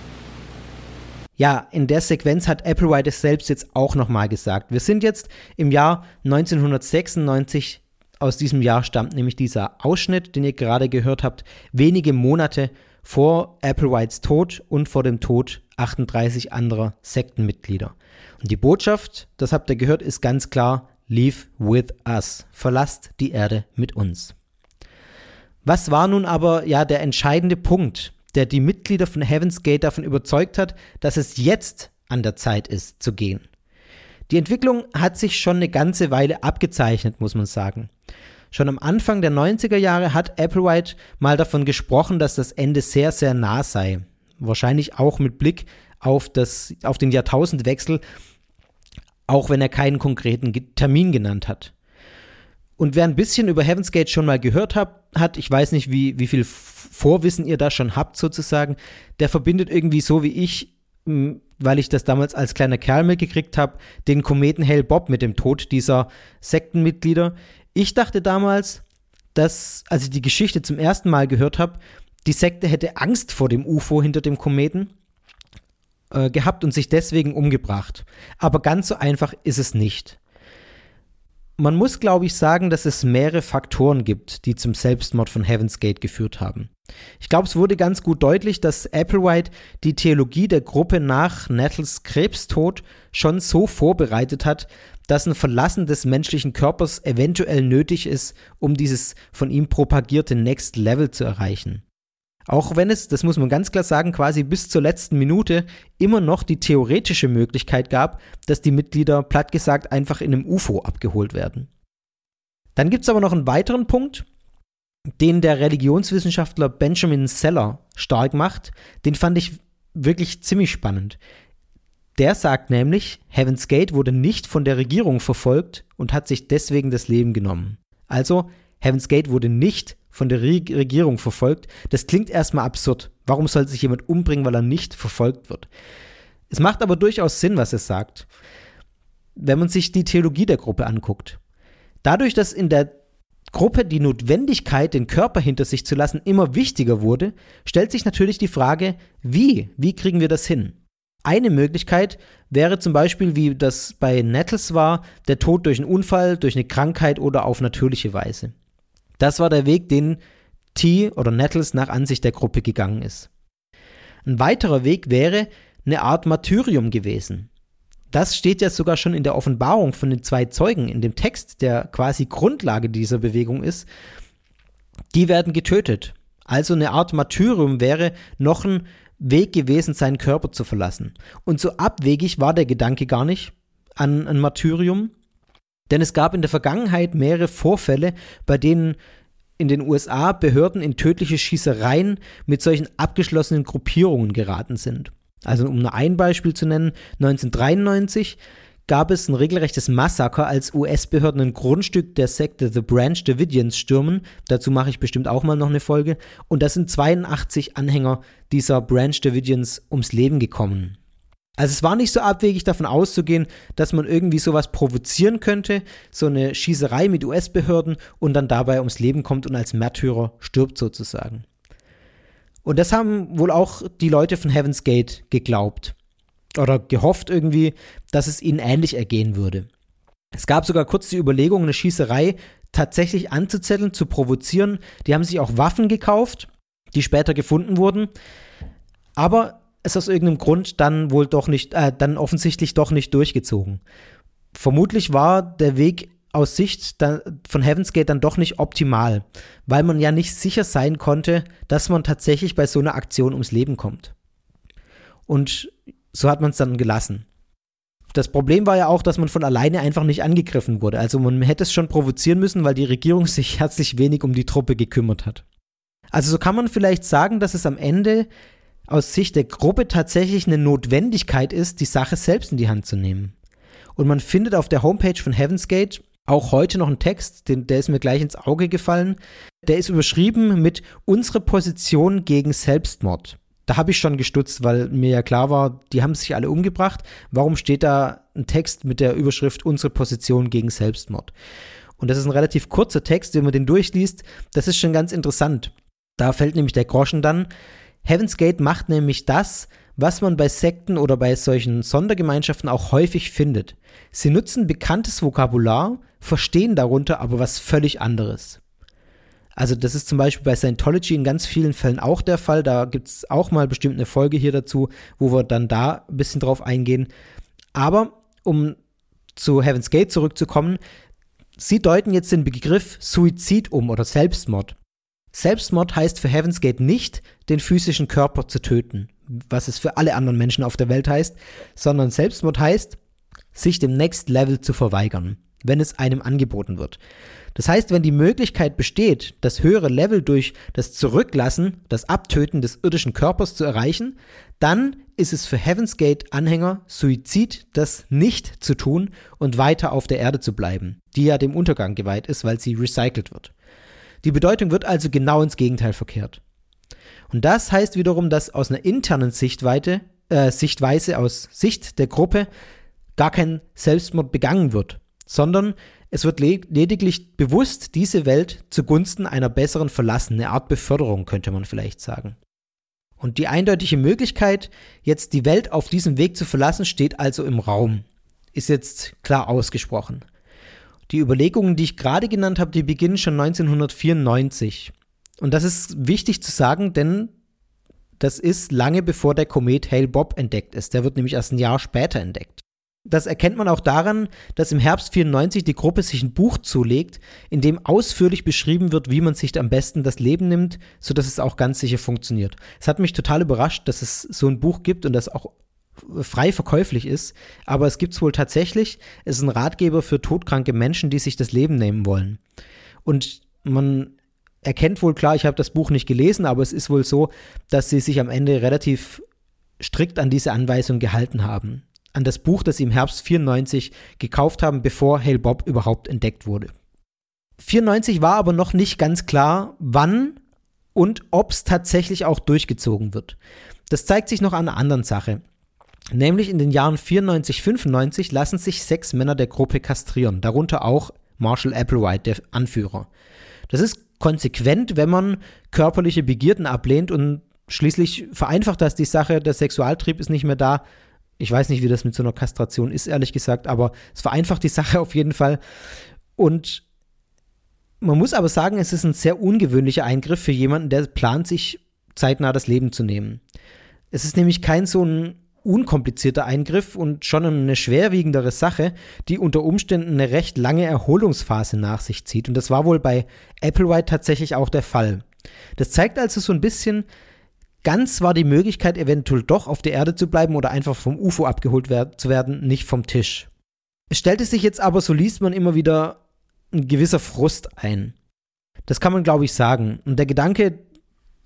Ja, in der Sequenz hat Applewhite es selbst jetzt auch nochmal gesagt. Wir sind jetzt im Jahr 1996 aus diesem Jahr stammt nämlich dieser Ausschnitt, den ihr gerade gehört habt, wenige Monate vor Applewhites Tod und vor dem Tod 38 anderer Sektenmitglieder. Und die Botschaft, das habt ihr gehört, ist ganz klar, Leave with us. Verlasst die Erde mit uns. Was war nun aber ja der entscheidende Punkt, der die Mitglieder von Heaven's Gate davon überzeugt hat, dass es jetzt an der Zeit ist zu gehen? Die Entwicklung hat sich schon eine ganze Weile abgezeichnet, muss man sagen. Schon am Anfang der 90er Jahre hat Applewhite mal davon gesprochen, dass das Ende sehr, sehr nah sei. Wahrscheinlich auch mit Blick auf, das, auf den Jahrtausendwechsel, auch wenn er keinen konkreten Termin genannt hat. Und wer ein bisschen über Heaven's Gate schon mal gehört hat, ich weiß nicht, wie, wie viel Vorwissen ihr da schon habt sozusagen, der verbindet irgendwie so wie ich, weil ich das damals als kleiner Kerl mitgekriegt habe, den Kometen Hale Bob mit dem Tod dieser Sektenmitglieder. Ich dachte damals, dass, als ich die Geschichte zum ersten Mal gehört habe, die Sekte hätte Angst vor dem UFO hinter dem Kometen äh, gehabt und sich deswegen umgebracht. Aber ganz so einfach ist es nicht. Man muss, glaube ich, sagen, dass es mehrere Faktoren gibt, die zum Selbstmord von Heaven's Gate geführt haben. Ich glaube, es wurde ganz gut deutlich, dass Applewhite die Theologie der Gruppe nach Nettles Krebstod schon so vorbereitet hat, dass ein Verlassen des menschlichen Körpers eventuell nötig ist, um dieses von ihm propagierte Next Level zu erreichen. Auch wenn es, das muss man ganz klar sagen, quasi bis zur letzten Minute immer noch die theoretische Möglichkeit gab, dass die Mitglieder platt gesagt einfach in einem UFO abgeholt werden. Dann gibt es aber noch einen weiteren Punkt, den der Religionswissenschaftler Benjamin Seller stark macht. Den fand ich wirklich ziemlich spannend. Der sagt nämlich, Heaven's Gate wurde nicht von der Regierung verfolgt und hat sich deswegen das Leben genommen. Also, Heaven's Gate wurde nicht von der Re Regierung verfolgt. Das klingt erstmal absurd. Warum soll sich jemand umbringen, weil er nicht verfolgt wird? Es macht aber durchaus Sinn, was es sagt, wenn man sich die Theologie der Gruppe anguckt. Dadurch, dass in der Gruppe die Notwendigkeit, den Körper hinter sich zu lassen, immer wichtiger wurde, stellt sich natürlich die Frage, wie? Wie kriegen wir das hin? Eine Möglichkeit wäre zum Beispiel, wie das bei Nettles war, der Tod durch einen Unfall, durch eine Krankheit oder auf natürliche Weise. Das war der Weg, den T oder Nettles nach Ansicht der Gruppe gegangen ist. Ein weiterer Weg wäre eine Art Martyrium gewesen. Das steht ja sogar schon in der Offenbarung von den zwei Zeugen, in dem Text, der quasi Grundlage dieser Bewegung ist. Die werden getötet. Also eine Art Martyrium wäre noch ein Weg gewesen, seinen Körper zu verlassen. Und so abwegig war der Gedanke gar nicht an ein Martyrium, denn es gab in der Vergangenheit mehrere Vorfälle, bei denen in den USA Behörden in tödliche Schießereien mit solchen abgeschlossenen Gruppierungen geraten sind. Also um nur ein Beispiel zu nennen, 1993 gab es ein regelrechtes Massaker, als US-Behörden ein Grundstück der Sekte The Branch Davidians stürmen. Dazu mache ich bestimmt auch mal noch eine Folge. Und da sind 82 Anhänger dieser Branch Davidians ums Leben gekommen. Also es war nicht so abwegig davon auszugehen, dass man irgendwie sowas provozieren könnte, so eine Schießerei mit US-Behörden und dann dabei ums Leben kommt und als Märtyrer stirbt sozusagen. Und das haben wohl auch die Leute von Heaven's Gate geglaubt oder gehofft irgendwie, dass es ihnen ähnlich ergehen würde. Es gab sogar kurz die Überlegung, eine Schießerei tatsächlich anzuzetteln, zu provozieren. Die haben sich auch Waffen gekauft, die später gefunden wurden. Aber es aus irgendeinem Grund dann wohl doch nicht, äh, dann offensichtlich doch nicht durchgezogen. Vermutlich war der Weg aus Sicht von Heaven's Gate dann doch nicht optimal, weil man ja nicht sicher sein konnte, dass man tatsächlich bei so einer Aktion ums Leben kommt. Und so hat man es dann gelassen. Das Problem war ja auch, dass man von alleine einfach nicht angegriffen wurde. Also man hätte es schon provozieren müssen, weil die Regierung sich herzlich wenig um die Truppe gekümmert hat. Also so kann man vielleicht sagen, dass es am Ende aus Sicht der Gruppe tatsächlich eine Notwendigkeit ist, die Sache selbst in die Hand zu nehmen. Und man findet auf der Homepage von Heaven's Gate auch heute noch einen Text, den, der ist mir gleich ins Auge gefallen. Der ist überschrieben mit Unsere Position gegen Selbstmord. Da habe ich schon gestutzt, weil mir ja klar war, die haben sich alle umgebracht. Warum steht da ein Text mit der Überschrift Unsere Position gegen Selbstmord? Und das ist ein relativ kurzer Text, wenn man den durchliest. Das ist schon ganz interessant. Da fällt nämlich der Groschen dann. Heaven's Gate macht nämlich das, was man bei Sekten oder bei solchen Sondergemeinschaften auch häufig findet. Sie nutzen bekanntes Vokabular, verstehen darunter aber was völlig anderes. Also das ist zum Beispiel bei Scientology in ganz vielen Fällen auch der Fall. Da gibt es auch mal bestimmt eine Folge hier dazu, wo wir dann da ein bisschen drauf eingehen. Aber um zu Heaven's Gate zurückzukommen, sie deuten jetzt den Begriff Suizid um oder Selbstmord. Selbstmord heißt für Heaven's Gate nicht, den physischen Körper zu töten, was es für alle anderen Menschen auf der Welt heißt, sondern Selbstmord heißt, sich dem Next Level zu verweigern. Wenn es einem angeboten wird. Das heißt, wenn die Möglichkeit besteht, das höhere Level durch das Zurücklassen, das Abtöten des irdischen Körpers zu erreichen, dann ist es für Heaven's Gate Anhänger Suizid, das nicht zu tun und weiter auf der Erde zu bleiben, die ja dem Untergang geweiht ist, weil sie recycelt wird. Die Bedeutung wird also genau ins Gegenteil verkehrt. Und das heißt wiederum, dass aus einer internen Sichtweite, äh, Sichtweise, aus Sicht der Gruppe, gar kein Selbstmord begangen wird, sondern es wird lediglich bewusst diese Welt zugunsten einer besseren verlassen, eine Art Beförderung könnte man vielleicht sagen. Und die eindeutige Möglichkeit, jetzt die Welt auf diesem Weg zu verlassen, steht also im Raum. Ist jetzt klar ausgesprochen. Die Überlegungen, die ich gerade genannt habe, die beginnen schon 1994. Und das ist wichtig zu sagen, denn das ist lange bevor der Komet Hale Bob entdeckt ist. Der wird nämlich erst ein Jahr später entdeckt. Das erkennt man auch daran, dass im Herbst 94 die Gruppe sich ein Buch zulegt, in dem ausführlich beschrieben wird, wie man sich am besten das Leben nimmt, sodass es auch ganz sicher funktioniert. Es hat mich total überrascht, dass es so ein Buch gibt und das auch frei verkäuflich ist, aber es gibt es wohl tatsächlich. Es ist ein Ratgeber für todkranke Menschen, die sich das Leben nehmen wollen. Und man erkennt wohl klar, ich habe das Buch nicht gelesen, aber es ist wohl so, dass sie sich am Ende relativ strikt an diese Anweisung gehalten haben an das Buch, das sie im Herbst 94 gekauft haben, bevor Hale Bob überhaupt entdeckt wurde. 94 war aber noch nicht ganz klar, wann und ob es tatsächlich auch durchgezogen wird. Das zeigt sich noch an einer anderen Sache. Nämlich in den Jahren 94, 95 lassen sich sechs Männer der Gruppe kastrieren, darunter auch Marshall Applewhite, der Anführer. Das ist konsequent, wenn man körperliche Begierden ablehnt und schließlich vereinfacht das die Sache, der Sexualtrieb ist nicht mehr da, ich weiß nicht, wie das mit so einer Kastration ist, ehrlich gesagt, aber es vereinfacht die Sache auf jeden Fall. Und man muss aber sagen, es ist ein sehr ungewöhnlicher Eingriff für jemanden, der plant, sich zeitnah das Leben zu nehmen. Es ist nämlich kein so ein unkomplizierter Eingriff und schon eine schwerwiegendere Sache, die unter Umständen eine recht lange Erholungsphase nach sich zieht. Und das war wohl bei Applewhite tatsächlich auch der Fall. Das zeigt also so ein bisschen, Ganz war die Möglichkeit, eventuell doch auf der Erde zu bleiben oder einfach vom UFO abgeholt wer zu werden, nicht vom Tisch. Es stellte sich jetzt aber, so liest man immer wieder, ein gewisser Frust ein. Das kann man, glaube ich, sagen. Und der Gedanke,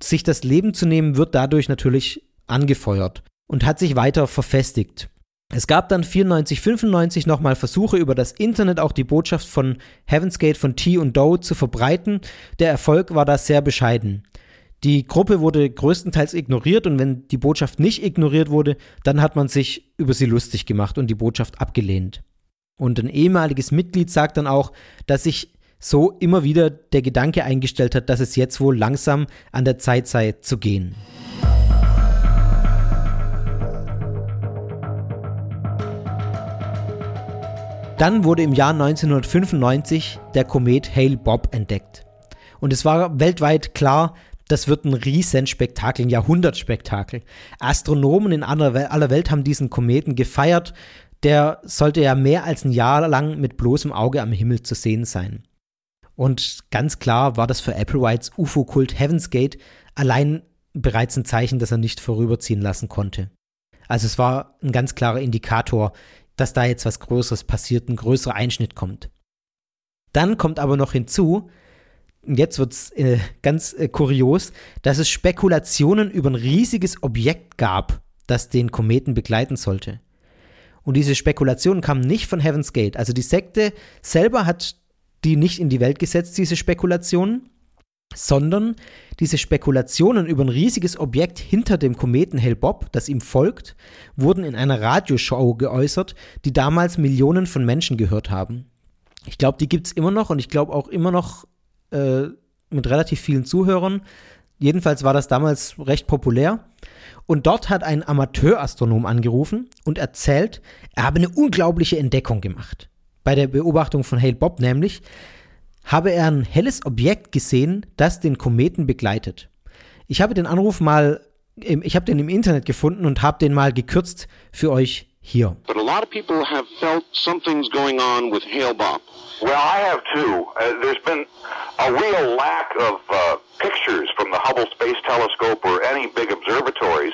sich das Leben zu nehmen, wird dadurch natürlich angefeuert und hat sich weiter verfestigt. Es gab dann 94, 95 nochmal Versuche über das Internet auch die Botschaft von Heaven's Gate von T und Doe zu verbreiten. Der Erfolg war da sehr bescheiden. Die Gruppe wurde größtenteils ignoriert und wenn die Botschaft nicht ignoriert wurde, dann hat man sich über sie lustig gemacht und die Botschaft abgelehnt. Und ein ehemaliges Mitglied sagt dann auch, dass sich so immer wieder der Gedanke eingestellt hat, dass es jetzt wohl langsam an der Zeit sei zu gehen. Dann wurde im Jahr 1995 der Komet Hale Bob entdeckt. Und es war weltweit klar, das wird ein Riesenspektakel, ein Jahrhundertspektakel. Astronomen in aller Welt haben diesen Kometen gefeiert. Der sollte ja mehr als ein Jahr lang mit bloßem Auge am Himmel zu sehen sein. Und ganz klar war das für Applewhites UFO-Kult Heaven's Gate allein bereits ein Zeichen, das er nicht vorüberziehen lassen konnte. Also es war ein ganz klarer Indikator, dass da jetzt was Größeres passiert, ein größerer Einschnitt kommt. Dann kommt aber noch hinzu, jetzt wird es äh, ganz äh, kurios, dass es Spekulationen über ein riesiges Objekt gab, das den Kometen begleiten sollte. Und diese Spekulationen kamen nicht von Heaven's Gate. Also die Sekte selber hat die nicht in die Welt gesetzt, diese Spekulationen, sondern diese Spekulationen über ein riesiges Objekt hinter dem Kometen Hale Bob, das ihm folgt, wurden in einer Radioshow geäußert, die damals Millionen von Menschen gehört haben. Ich glaube, die gibt es immer noch und ich glaube auch immer noch äh, mit relativ vielen Zuhörern. Jedenfalls war das damals recht populär. Und dort hat ein Amateurastronom angerufen und erzählt, er habe eine unglaubliche Entdeckung gemacht. Bei der Beobachtung von Hale Bob nämlich habe er ein helles Objekt gesehen, das den Kometen begleitet. Ich habe den Anruf mal, ich habe den im Internet gefunden und habe den mal gekürzt für euch hier. But a lot of people have felt something's going on with Hale Bob. Well, I have too. Uh, there's been a real lack of uh, pictures from the Hubble Space Telescope or any big observatories.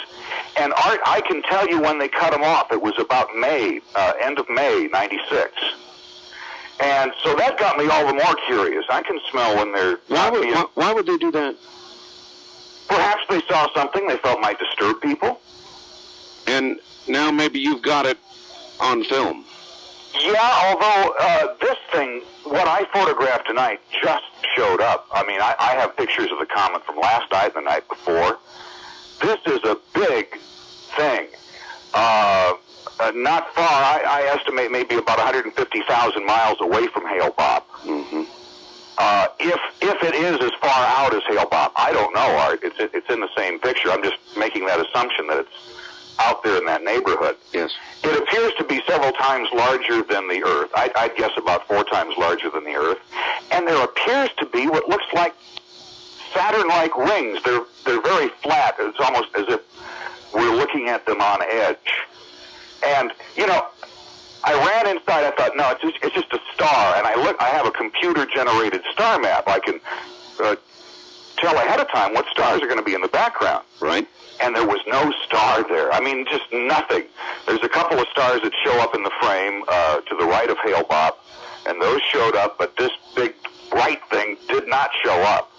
And Art, I can tell you when they cut them off. It was about May, uh, end of May, 96. And And so that got me all the more curious. I can smell when they're Why would, being- why, why would they do that? Perhaps they saw something they felt might disturb people. And now maybe you've got it on film. Yeah, although uh, this thing, what I photographed tonight, just showed up. I mean, I, I have pictures of the comet from last night and the night before. This is a big thing. Uh, uh, not far, I, I estimate maybe about 150,000 miles away from Hale Bob. Mm-hmm. Uh, if if it is as far out as Hale Bob, I don't know, Art. It's it's in the same picture. I'm just making that assumption that it's out there in that neighborhood. Yes. It appears to be several times larger than the Earth. I'd, I'd guess about four times larger than the Earth. And there appears to be what looks like Saturn-like rings. They're they're very flat. It's almost as if we're looking at them on edge. And you know, I ran inside. I thought, no, it's just, it's just a star. And I look. I have a computer-generated star map. I can uh, tell ahead of time what stars are going to be in the background. Right. And there was no star there. I mean, just nothing. There's a couple of stars that show up in the frame uh, to the right of Hale Bob, and those showed up, but this big bright thing did not show up.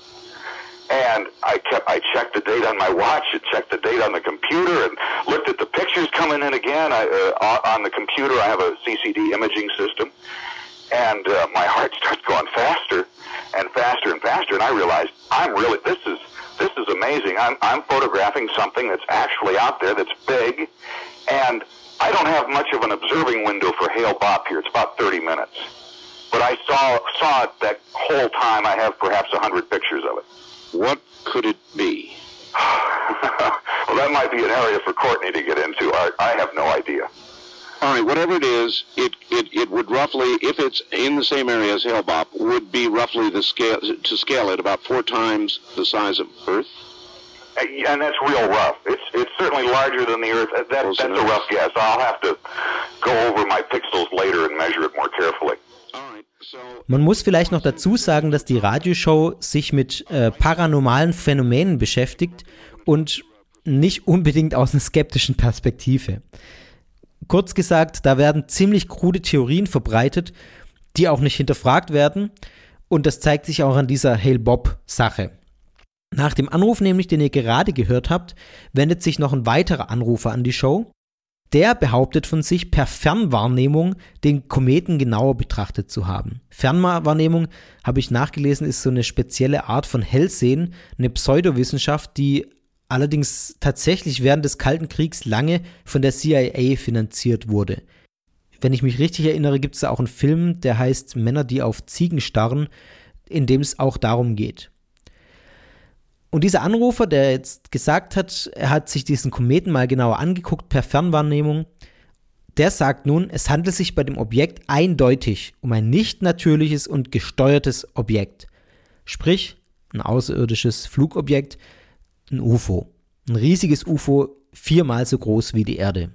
And I kept, I checked the date on my watch, and checked the date on the computer, and looked at the pictures coming in again. I, uh, on- on the computer, I have a CCD imaging system, and uh, my heart starts going faster and faster and faster. And I realized I'm really this is this is amazing. I'm I'm photographing something that's actually out there that's big, and I don't have much of an observing window for Hale Bopp here. It's about 30 minutes, but I saw saw it that whole time. I have perhaps hundred pictures of it. What could it be? well, that might be an area for Courtney to get into. I, I have no idea. All right, whatever it is, it, it, it would roughly, if it's in the same area as Hale-Bopp, would be roughly the scale, to scale it, about four times the size of Earth. Uh, And that's real rough. It's it's certainly larger than the Earth. That, that's a rough guess. I'll have to go over my pixels later and measure it more carefully. Man muss vielleicht noch dazu sagen, dass die Radioshow sich mit äh, paranormalen Phänomenen beschäftigt und nicht unbedingt aus einer skeptischen Perspektive. Kurz gesagt, da werden ziemlich krude Theorien verbreitet, die auch nicht hinterfragt werden. Und das zeigt sich auch an dieser Hale Bob-Sache. Nach dem Anruf nämlich, den ihr gerade gehört habt, wendet sich noch ein weiterer Anrufer an die Show. Der behauptet von sich, per Fernwahrnehmung den Kometen genauer betrachtet zu haben. Fernwahrnehmung, habe ich nachgelesen, ist so eine spezielle Art von Hellsehen, eine Pseudowissenschaft, die allerdings tatsächlich während des Kalten Kriegs lange von der CIA finanziert wurde. Wenn ich mich richtig erinnere, gibt es da auch einen Film, der heißt Männer, die auf Ziegen starren, in dem es auch darum geht. Und dieser Anrufer, der jetzt gesagt hat, er hat sich diesen Kometen mal genauer angeguckt per Fernwahrnehmung, der sagt nun, es handelt sich bei dem Objekt eindeutig um ein nicht natürliches und gesteuertes Objekt. Sprich, ein außerirdisches Flugobjekt, ein UFO. Ein riesiges UFO, viermal so groß wie die Erde.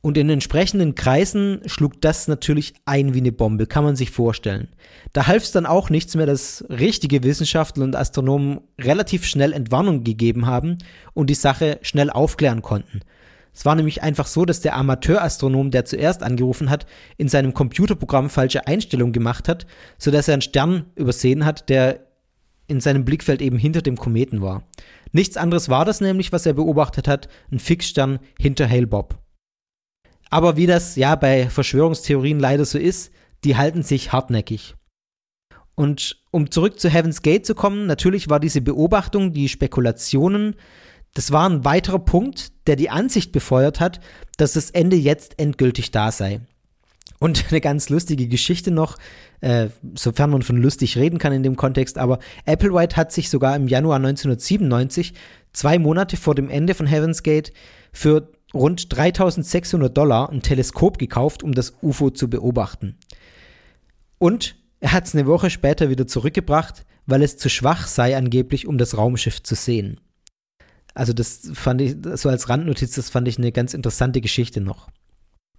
Und in entsprechenden Kreisen schlug das natürlich ein wie eine Bombe, kann man sich vorstellen. Da half es dann auch nichts mehr, dass richtige Wissenschaftler und Astronomen relativ schnell Entwarnung gegeben haben und die Sache schnell aufklären konnten. Es war nämlich einfach so, dass der Amateurastronom, der zuerst angerufen hat, in seinem Computerprogramm falsche Einstellungen gemacht hat, sodass er einen Stern übersehen hat, der in seinem Blickfeld eben hinter dem Kometen war. Nichts anderes war das nämlich, was er beobachtet hat, ein Fixstern hinter Hale Bob. Aber wie das ja bei Verschwörungstheorien leider so ist, die halten sich hartnäckig. Und um zurück zu Heaven's Gate zu kommen, natürlich war diese Beobachtung, die Spekulationen, das war ein weiterer Punkt, der die Ansicht befeuert hat, dass das Ende jetzt endgültig da sei. Und eine ganz lustige Geschichte noch, äh, sofern man von lustig reden kann in dem Kontext, aber Applewhite hat sich sogar im Januar 1997, zwei Monate vor dem Ende von Heaven's Gate, für rund 3600 Dollar ein Teleskop gekauft, um das UFO zu beobachten. Und er hat es eine Woche später wieder zurückgebracht, weil es zu schwach sei angeblich, um das Raumschiff zu sehen. Also das fand ich, so als Randnotiz, das fand ich eine ganz interessante Geschichte noch.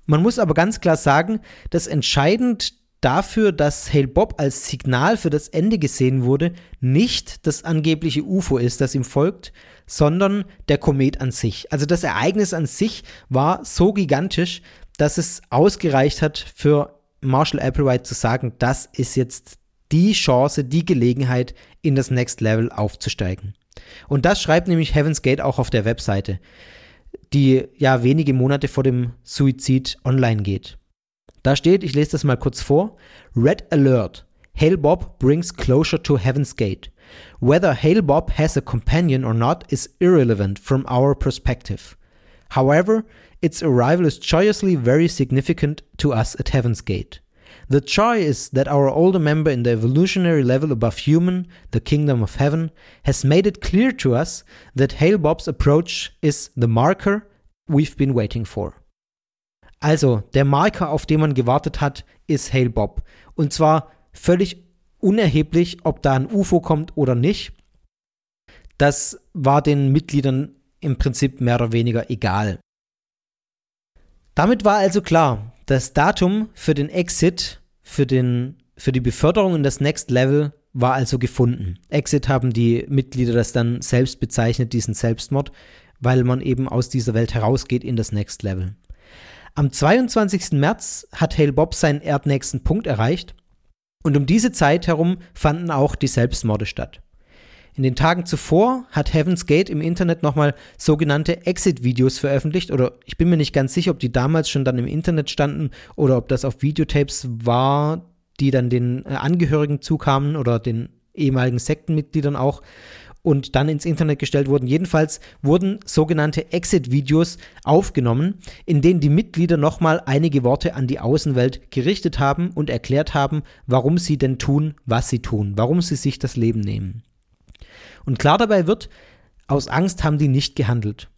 Man muss aber ganz klar sagen, dass entscheidend dafür, dass Hale Bob als Signal für das Ende gesehen wurde, nicht das angebliche UFO ist, das ihm folgt, sondern der Komet an sich. Also das Ereignis an sich war so gigantisch, dass es ausgereicht hat für Marshall Applewhite zu sagen, das ist jetzt die Chance, die Gelegenheit, in das Next Level aufzusteigen. Und das schreibt nämlich Heaven's Gate auch auf der Webseite, die ja wenige Monate vor dem Suizid online geht. Da steht, ich lese das mal kurz vor, Red Alert. Hail Bob brings closure to Heaven's Gate. Whether Hail Bob has a companion or not is irrelevant from our perspective. However, its arrival is joyously very significant to us at Heaven's Gate. The joy is that our older member in the evolutionary level above human, the kingdom of heaven, has made it clear to us that Hale Bob's approach is the marker we've been waiting for. Also, der Marker, auf den man gewartet hat, ist Hale Bob. Und zwar völlig unerheblich, ob da ein UFO kommt oder nicht. Das war den Mitgliedern im Prinzip mehr oder weniger egal. Damit war also klar, das Datum für den Exit, für, den, für die Beförderung in das Next Level war also gefunden. Exit haben die Mitglieder das dann selbst bezeichnet, diesen Selbstmord, weil man eben aus dieser Welt herausgeht in das Next Level. Am 22. März hat Hale Bob seinen erdnächsten Punkt erreicht und um diese Zeit herum fanden auch die Selbstmorde statt. In den Tagen zuvor hat Heaven's Gate im Internet nochmal sogenannte Exit-Videos veröffentlicht oder ich bin mir nicht ganz sicher, ob die damals schon dann im Internet standen oder ob das auf Videotapes war, die dann den äh, Angehörigen zukamen oder den ehemaligen Sektenmitgliedern auch und dann ins Internet gestellt wurden. Jedenfalls wurden sogenannte Exit-Videos aufgenommen, in denen die Mitglieder nochmal einige Worte an die Außenwelt gerichtet haben und erklärt haben, warum sie denn tun, was sie tun, warum sie sich das Leben nehmen. Und klar dabei wird, aus Angst haben die nicht gehandelt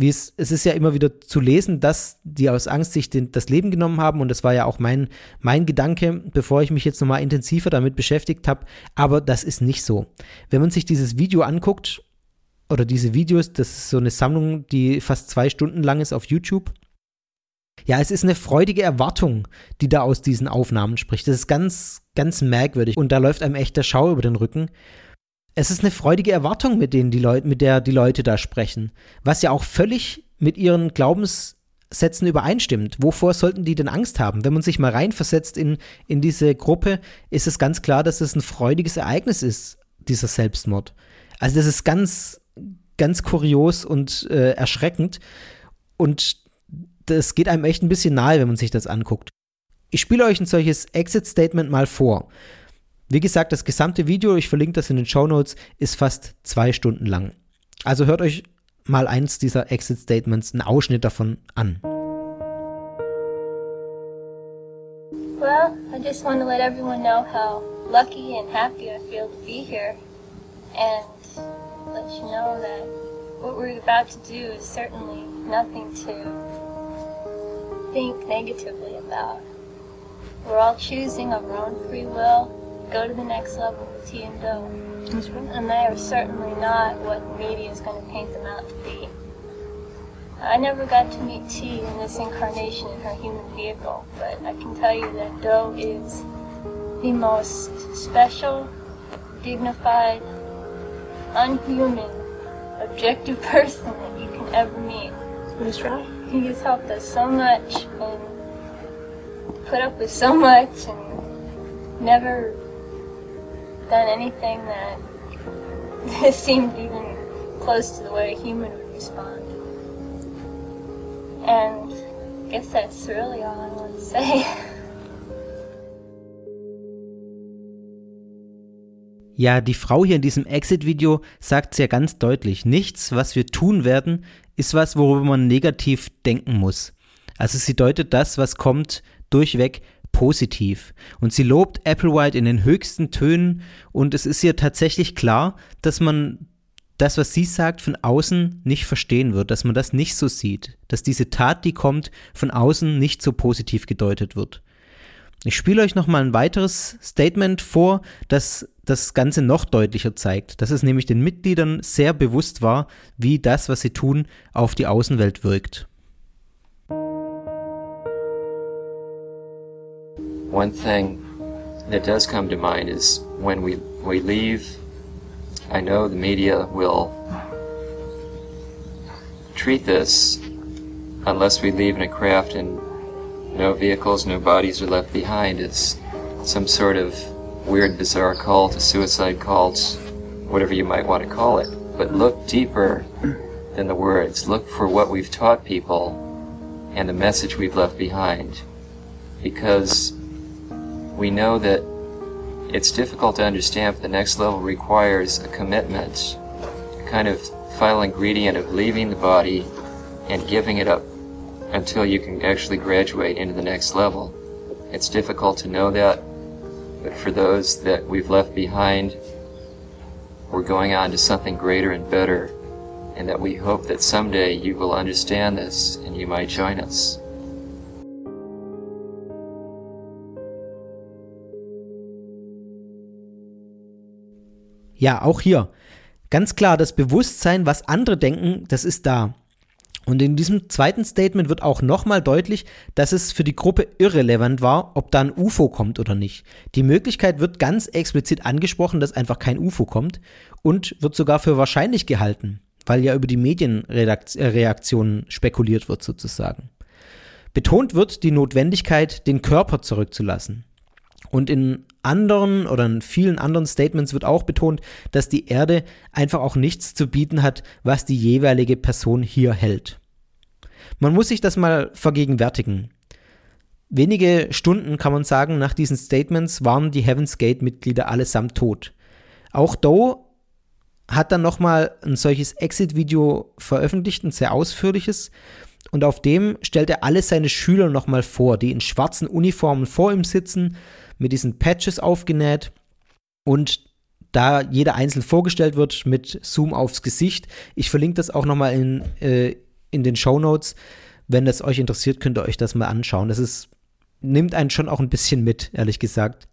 wie es, es ist ja immer wieder zu lesen, dass die aus Angst sich den, das Leben genommen haben und das war ja auch mein, mein Gedanke, bevor ich mich jetzt nochmal intensiver damit beschäftigt habe, aber das ist nicht so. Wenn man sich dieses Video anguckt, oder diese Videos, das ist so eine Sammlung, die fast zwei Stunden lang ist auf YouTube. Ja, es ist eine freudige Erwartung, die da aus diesen Aufnahmen spricht. Das ist ganz, ganz merkwürdig und da läuft einem echt der Schau über den Rücken es ist eine freudige Erwartung, mit, denen die Leute, mit der die Leute da sprechen, was ja auch völlig mit ihren Glaubenssätzen übereinstimmt. Wovor sollten die denn Angst haben? Wenn man sich mal reinversetzt in, in diese Gruppe, ist es ganz klar, dass es ein freudiges Ereignis ist, dieser Selbstmord. Also das ist ganz, ganz kurios und äh, erschreckend und das geht einem echt ein bisschen nahe, wenn man sich das anguckt. Ich spiele euch ein solches Exit-Statement mal vor. Wie gesagt, das gesamte Video, ich verlinke das in den Show Notes, ist fast zwei Stunden lang. Also hört euch mal eins dieser Exit Statements, einen Ausschnitt davon an. Well, I just want to let everyone know how lucky and happy I feel to be here and let you know that what we're about to do is certainly nothing to think negatively about. We're all choosing our own free will go to the next level with T and Doe. That's right. And they are certainly not what media is going to paint them out to be. I never got to meet T in this incarnation in her human vehicle, but I can tell you that Doe is the most special, dignified, unhuman, objective person that you can ever meet. That's right. He has helped us so much and put up with so much and never done anything that seemed even close to the way a human would respond. And I guess that's really all I want to say. Ja, die Frau hier in diesem Exit-Video sagt sehr ganz deutlich, nichts, was wir tun werden, ist was, worüber man negativ denken muss. Also sie deutet das, was kommt, durchweg positiv. Und sie lobt Applewhite in den höchsten Tönen und es ist ihr tatsächlich klar, dass man das, was sie sagt, von außen nicht verstehen wird, dass man das nicht so sieht, dass diese Tat, die kommt, von außen nicht so positiv gedeutet wird. Ich spiele euch nochmal ein weiteres Statement vor, das das Ganze noch deutlicher zeigt, dass es nämlich den Mitgliedern sehr bewusst war, wie das, was sie tun, auf die Außenwelt wirkt. One thing that does come to mind is when we, we leave, I know the media will treat this, unless we leave in a craft and no vehicles, no bodies are left behind. It's some sort of weird, bizarre cult, a suicide cult, whatever you might want to call it. But look deeper than the words. Look for what we've taught people and the message we've left behind. Because we know that it's difficult to understand, but the next level requires a commitment, a kind of final ingredient of leaving the body and giving it up until you can actually graduate into the next level. It's difficult to know that, but for those that we've left behind, we're going on to something greater and better, and that we hope that someday you will understand this and you might join us. Ja, auch hier. Ganz klar, das Bewusstsein, was andere denken, das ist da. Und in diesem zweiten Statement wird auch nochmal deutlich, dass es für die Gruppe irrelevant war, ob da ein UFO kommt oder nicht. Die Möglichkeit wird ganz explizit angesprochen, dass einfach kein UFO kommt und wird sogar für wahrscheinlich gehalten, weil ja über die Medienreaktionen spekuliert wird sozusagen. Betont wird die Notwendigkeit, den Körper zurückzulassen. Und in anderen oder in vielen anderen Statements wird auch betont, dass die Erde einfach auch nichts zu bieten hat, was die jeweilige Person hier hält. Man muss sich das mal vergegenwärtigen. Wenige Stunden kann man sagen, nach diesen Statements waren die Heaven's Gate-Mitglieder allesamt tot. Auch Doe hat dann nochmal ein solches Exit-Video veröffentlicht, ein sehr ausführliches. Und auf dem stellt er alle seine Schüler nochmal vor, die in schwarzen Uniformen vor ihm sitzen, mit diesen Patches aufgenäht und da jeder einzeln vorgestellt wird mit Zoom aufs Gesicht. Ich verlinke das auch nochmal in, äh, in den Show Notes. Wenn das euch interessiert, könnt ihr euch das mal anschauen. Das ist, nimmt einen schon auch ein bisschen mit, ehrlich gesagt.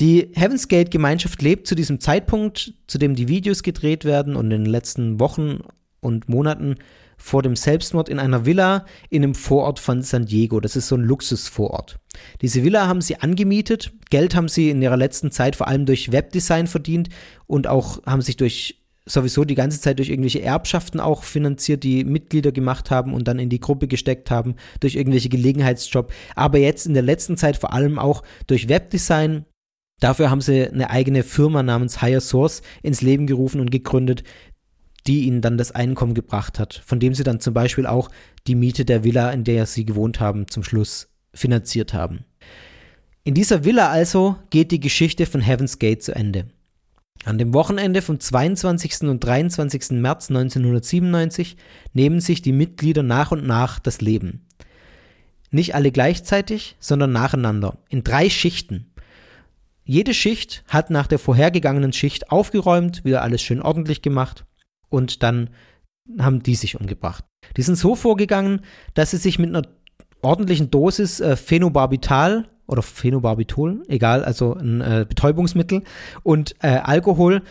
Die Heaven's Gate Gemeinschaft lebt zu diesem Zeitpunkt, zu dem die Videos gedreht werden und in den letzten Wochen und Monaten vor dem Selbstmord in einer Villa in einem Vorort von San Diego. Das ist so ein Luxusvorort. Diese Villa haben sie angemietet. Geld haben sie in ihrer letzten Zeit vor allem durch Webdesign verdient und auch haben sich durch sowieso die ganze Zeit durch irgendwelche Erbschaften auch finanziert, die Mitglieder gemacht haben und dann in die Gruppe gesteckt haben, durch irgendwelche Gelegenheitsjob. Aber jetzt in der letzten Zeit vor allem auch durch Webdesign. Dafür haben sie eine eigene Firma namens Higher Source ins Leben gerufen und gegründet, die ihnen dann das Einkommen gebracht hat, von dem sie dann zum Beispiel auch die Miete der Villa, in der sie gewohnt haben, zum Schluss finanziert haben. In dieser Villa also geht die Geschichte von Heaven's Gate zu Ende. An dem Wochenende vom 22. und 23. März 1997 nehmen sich die Mitglieder nach und nach das Leben. Nicht alle gleichzeitig, sondern nacheinander, in drei Schichten. Jede Schicht hat nach der vorhergegangenen Schicht aufgeräumt, wieder alles schön ordentlich gemacht und dann haben die sich umgebracht. Die sind so vorgegangen, dass sie sich mit einer ordentlichen Dosis äh, Phenobarbital oder Phenobarbitol, egal, also ein äh, Betäubungsmittel und äh, Alkohol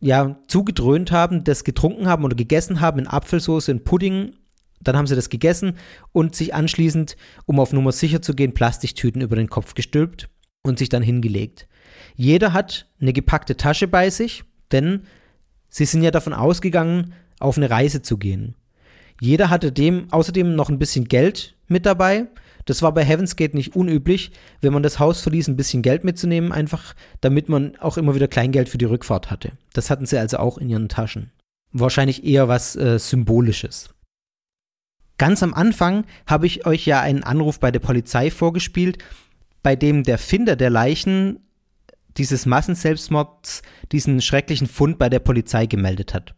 ja zugedröhnt haben, das getrunken haben oder gegessen haben in Apfelsauce, in Pudding. Dann haben sie das gegessen und sich anschließend, um auf Nummer sicher zu gehen, Plastiktüten über den Kopf gestülpt und sich dann hingelegt. Jeder hat eine gepackte Tasche bei sich, denn Sie sind ja davon ausgegangen, auf eine Reise zu gehen. Jeder hatte dem außerdem noch ein bisschen Geld mit dabei. Das war bei Heaven's Gate nicht unüblich, wenn man das Haus verließ, ein bisschen Geld mitzunehmen, einfach damit man auch immer wieder Kleingeld für die Rückfahrt hatte. Das hatten sie also auch in ihren Taschen. Wahrscheinlich eher was äh, Symbolisches. Ganz am Anfang habe ich euch ja einen Anruf bei der Polizei vorgespielt, bei dem der Finder der Leichen dieses Massenselbstmords diesen schrecklichen Fund bei der Polizei gemeldet hat.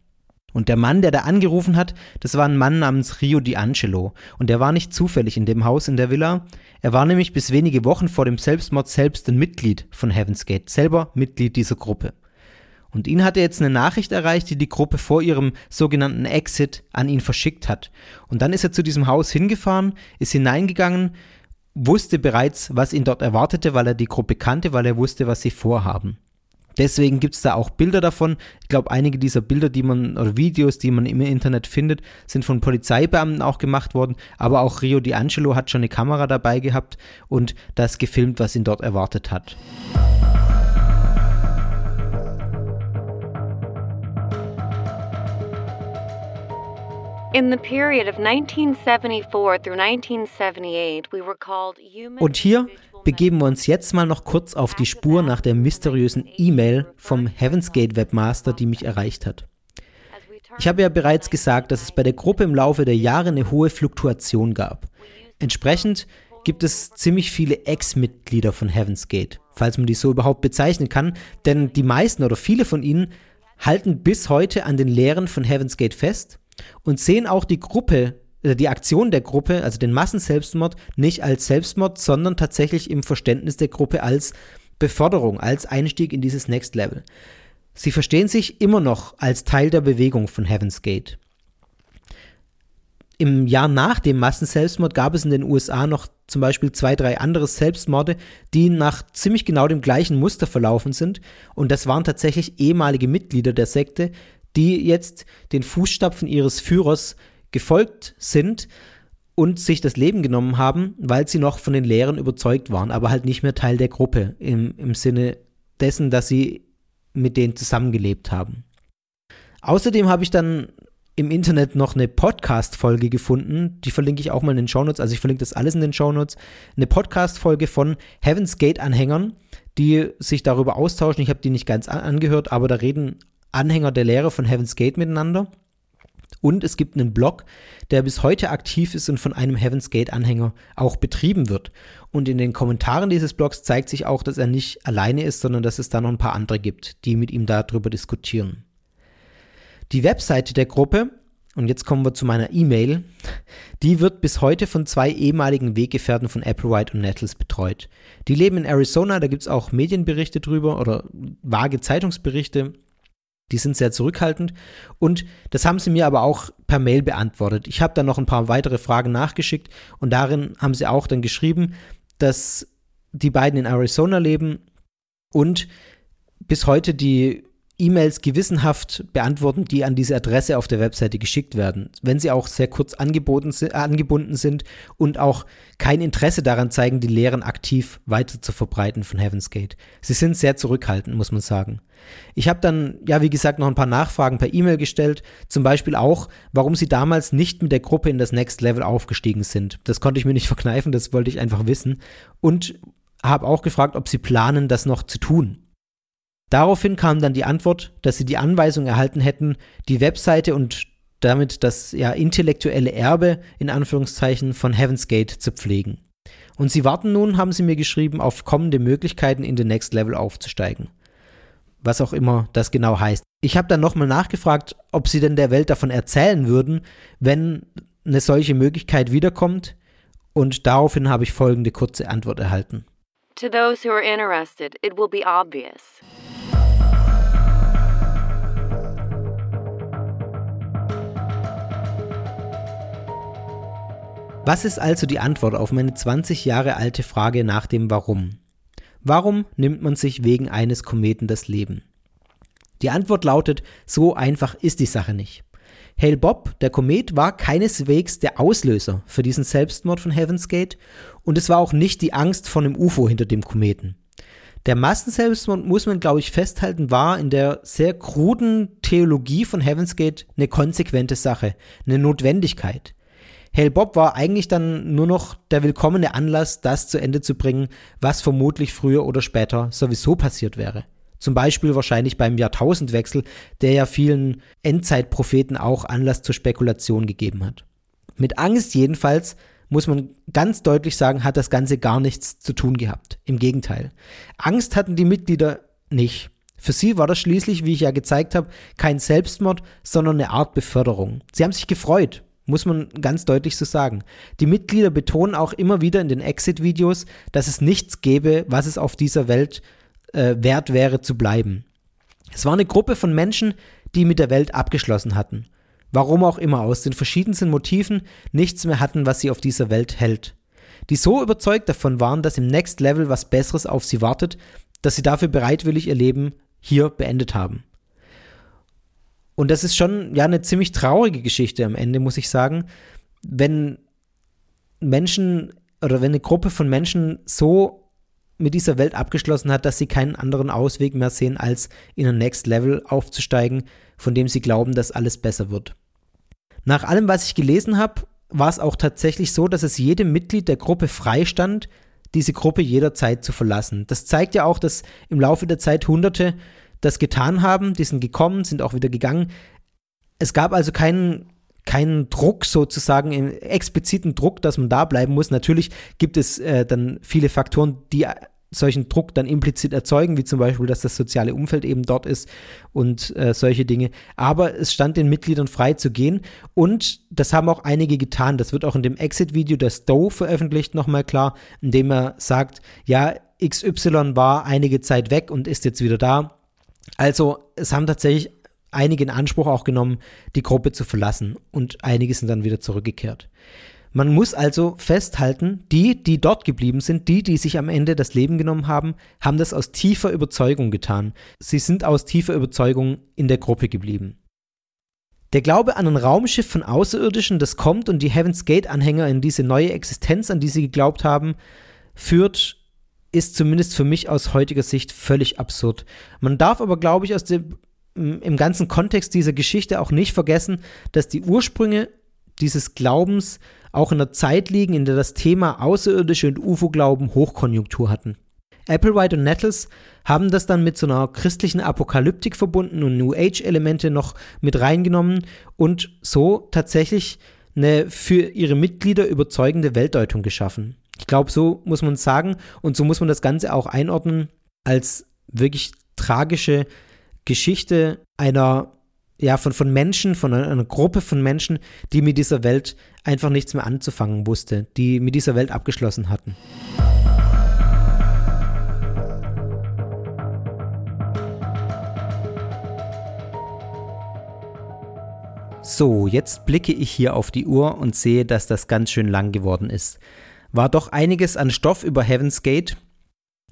Und der Mann, der da angerufen hat, das war ein Mann namens Rio D'Angelo. Und der war nicht zufällig in dem Haus in der Villa. Er war nämlich bis wenige Wochen vor dem Selbstmord selbst ein Mitglied von Heaven's Gate, selber Mitglied dieser Gruppe. Und ihn hatte jetzt eine Nachricht erreicht, die die Gruppe vor ihrem sogenannten Exit an ihn verschickt hat. Und dann ist er zu diesem Haus hingefahren, ist hineingegangen, wusste bereits, was ihn dort erwartete, weil er die Gruppe kannte, weil er wusste, was sie vorhaben. Deswegen gibt es da auch Bilder davon. Ich glaube, einige dieser Bilder, die man oder Videos, die man im Internet findet, sind von Polizeibeamten auch gemacht worden. Aber auch Rio D'Angelo hat schon eine Kamera dabei gehabt und das gefilmt, was ihn dort erwartet hat. Und hier begeben wir uns jetzt mal noch kurz auf die Spur nach der mysteriösen E-Mail vom Heaven's Gate Webmaster, die mich erreicht hat. Ich habe ja bereits gesagt, dass es bei der Gruppe im Laufe der Jahre eine hohe Fluktuation gab. Entsprechend gibt es ziemlich viele Ex-Mitglieder von Heaven's Gate, falls man die so überhaupt bezeichnen kann, denn die meisten oder viele von ihnen halten bis heute an den Lehren von Heaven's Gate fest und sehen auch die Gruppe, äh, die Aktion der Gruppe, also den Massenselbstmord, nicht als Selbstmord, sondern tatsächlich im Verständnis der Gruppe als Beförderung, als Einstieg in dieses Next Level. Sie verstehen sich immer noch als Teil der Bewegung von Heaven's Gate. Im Jahr nach dem Massenselbstmord gab es in den USA noch zum Beispiel zwei, drei andere Selbstmorde, die nach ziemlich genau dem gleichen Muster verlaufen sind. Und das waren tatsächlich ehemalige Mitglieder der Sekte, die jetzt den Fußstapfen ihres Führers gefolgt sind und sich das Leben genommen haben, weil sie noch von den Lehren überzeugt waren, aber halt nicht mehr Teil der Gruppe im, im Sinne dessen, dass sie mit denen zusammengelebt haben. Außerdem habe ich dann im Internet noch eine Podcast-Folge gefunden. Die verlinke ich auch mal in den Shownotes. Also ich verlinke das alles in den Shownotes. Eine Podcast-Folge von Heaven's Gate-Anhängern, die sich darüber austauschen. Ich habe die nicht ganz angehört, aber da reden Anhänger der Lehre von Heaven's Gate miteinander. Und es gibt einen Blog, der bis heute aktiv ist und von einem Heaven's Gate-Anhänger auch betrieben wird. Und in den Kommentaren dieses Blogs zeigt sich auch, dass er nicht alleine ist, sondern dass es da noch ein paar andere gibt, die mit ihm darüber diskutieren. Die Webseite der Gruppe, und jetzt kommen wir zu meiner E-Mail, die wird bis heute von zwei ehemaligen Weggefährten von Applewhite und Nettles betreut. Die leben in Arizona, da gibt es auch Medienberichte drüber oder vage Zeitungsberichte. Die sind sehr zurückhaltend und das haben sie mir aber auch per Mail beantwortet. Ich habe dann noch ein paar weitere Fragen nachgeschickt und darin haben sie auch dann geschrieben, dass die beiden in Arizona leben und bis heute die E-Mails gewissenhaft beantworten, die an diese Adresse auf der Webseite geschickt werden, wenn sie auch sehr kurz angeboten, angebunden sind und auch kein Interesse daran zeigen, die Lehren aktiv weiter zu verbreiten von Heaven's Gate. Sie sind sehr zurückhaltend, muss man sagen. Ich habe dann, ja, wie gesagt, noch ein paar Nachfragen per E-Mail gestellt, zum Beispiel auch, warum sie damals nicht mit der Gruppe in das Next Level aufgestiegen sind. Das konnte ich mir nicht verkneifen, das wollte ich einfach wissen. Und habe auch gefragt, ob sie planen, das noch zu tun. Daraufhin kam dann die Antwort, dass sie die Anweisung erhalten hätten, die Webseite und damit das ja intellektuelle Erbe in Anführungszeichen von Heaven's Gate zu pflegen. Und sie warten nun, haben sie mir geschrieben, auf kommende Möglichkeiten in den Next Level aufzusteigen. Was auch immer das genau heißt. Ich habe dann nochmal nachgefragt, ob sie denn der Welt davon erzählen würden, wenn eine solche Möglichkeit wiederkommt. Und daraufhin habe ich folgende kurze Antwort erhalten. To those who are interested, it will be obvious. Was ist also die Antwort auf meine 20 Jahre alte Frage nach dem Warum? Warum nimmt man sich wegen eines Kometen das Leben? Die Antwort lautet, so einfach ist die Sache nicht. Hale Bob, der Komet, war keineswegs der Auslöser für diesen Selbstmord von Heaven's Gate und es war auch nicht die Angst vor einem UFO hinter dem Kometen. Der Massenselbstmord, muss man glaube ich festhalten, war in der sehr kruden Theologie von Heaven's Gate eine konsequente Sache, eine Notwendigkeit. Hale Bob war eigentlich dann nur noch der willkommene Anlass, das zu Ende zu bringen, was vermutlich früher oder später sowieso passiert wäre. Zum Beispiel wahrscheinlich beim Jahrtausendwechsel, der ja vielen Endzeitpropheten auch Anlass zur Spekulation gegeben hat. Mit Angst jedenfalls, muss man ganz deutlich sagen, hat das Ganze gar nichts zu tun gehabt. Im Gegenteil. Angst hatten die Mitglieder nicht. Für sie war das schließlich, wie ich ja gezeigt habe, kein Selbstmord, sondern eine Art Beförderung. Sie haben sich gefreut, muss man ganz deutlich so sagen. Die Mitglieder betonen auch immer wieder in den Exit-Videos, dass es nichts gäbe, was es auf dieser Welt äh, wert wäre zu bleiben. Es war eine Gruppe von Menschen, die mit der Welt abgeschlossen hatten. Warum auch immer, aus den verschiedensten Motiven nichts mehr hatten, was sie auf dieser Welt hält. Die so überzeugt davon waren, dass im Next Level was Besseres auf sie wartet, dass sie dafür bereitwillig ihr Leben hier beendet haben. Und das ist schon ja eine ziemlich traurige Geschichte am Ende, muss ich sagen, wenn Menschen oder wenn eine Gruppe von Menschen so mit dieser Welt abgeschlossen hat, dass sie keinen anderen Ausweg mehr sehen, als in ein Next Level aufzusteigen, von dem sie glauben, dass alles besser wird. Nach allem, was ich gelesen habe, war es auch tatsächlich so, dass es jedem Mitglied der Gruppe freistand, diese Gruppe jederzeit zu verlassen. Das zeigt ja auch, dass im Laufe der Zeit Hunderte das getan haben, die sind gekommen, sind auch wieder gegangen. Es gab also keinen keinen Druck sozusagen, expliziten Druck, dass man da bleiben muss. Natürlich gibt es äh, dann viele Faktoren, die solchen Druck dann implizit erzeugen, wie zum Beispiel, dass das soziale Umfeld eben dort ist und äh, solche Dinge. Aber es stand den Mitgliedern frei zu gehen und das haben auch einige getan. Das wird auch in dem Exit-Video der Stowe veröffentlicht nochmal klar, indem er sagt, ja, XY war einige Zeit weg und ist jetzt wieder da. Also es haben tatsächlich einige in Anspruch auch genommen, die Gruppe zu verlassen und einige sind dann wieder zurückgekehrt. Man muss also festhalten, die, die dort geblieben sind, die, die sich am Ende das Leben genommen haben, haben das aus tiefer Überzeugung getan. Sie sind aus tiefer Überzeugung in der Gruppe geblieben. Der Glaube an ein Raumschiff von Außerirdischen, das kommt und die Heaven's Gate-Anhänger in diese neue Existenz, an die sie geglaubt haben, führt, ist zumindest für mich aus heutiger Sicht völlig absurd. Man darf aber, glaube ich, aus dem, im ganzen Kontext dieser Geschichte auch nicht vergessen, dass die Ursprünge dieses Glaubens auch in der Zeit liegen, in der das Thema Außerirdische und UFO-Glauben Hochkonjunktur hatten. Applewhite und Nettles haben das dann mit so einer christlichen Apokalyptik verbunden und New Age-Elemente noch mit reingenommen und so tatsächlich eine für ihre Mitglieder überzeugende Weltdeutung geschaffen. Ich glaube, so muss man es sagen und so muss man das Ganze auch einordnen als wirklich tragische Geschichte einer ja, von, von Menschen, von einer, Gruppe von Menschen, die mit dieser Welt einfach nichts mehr anzufangen wusste, die mit dieser Welt abgeschlossen hatten. So, jetzt blicke ich hier auf die Uhr und sehe, dass das ganz schön lang geworden ist. War doch einiges an Stoff über Heaven's Gate,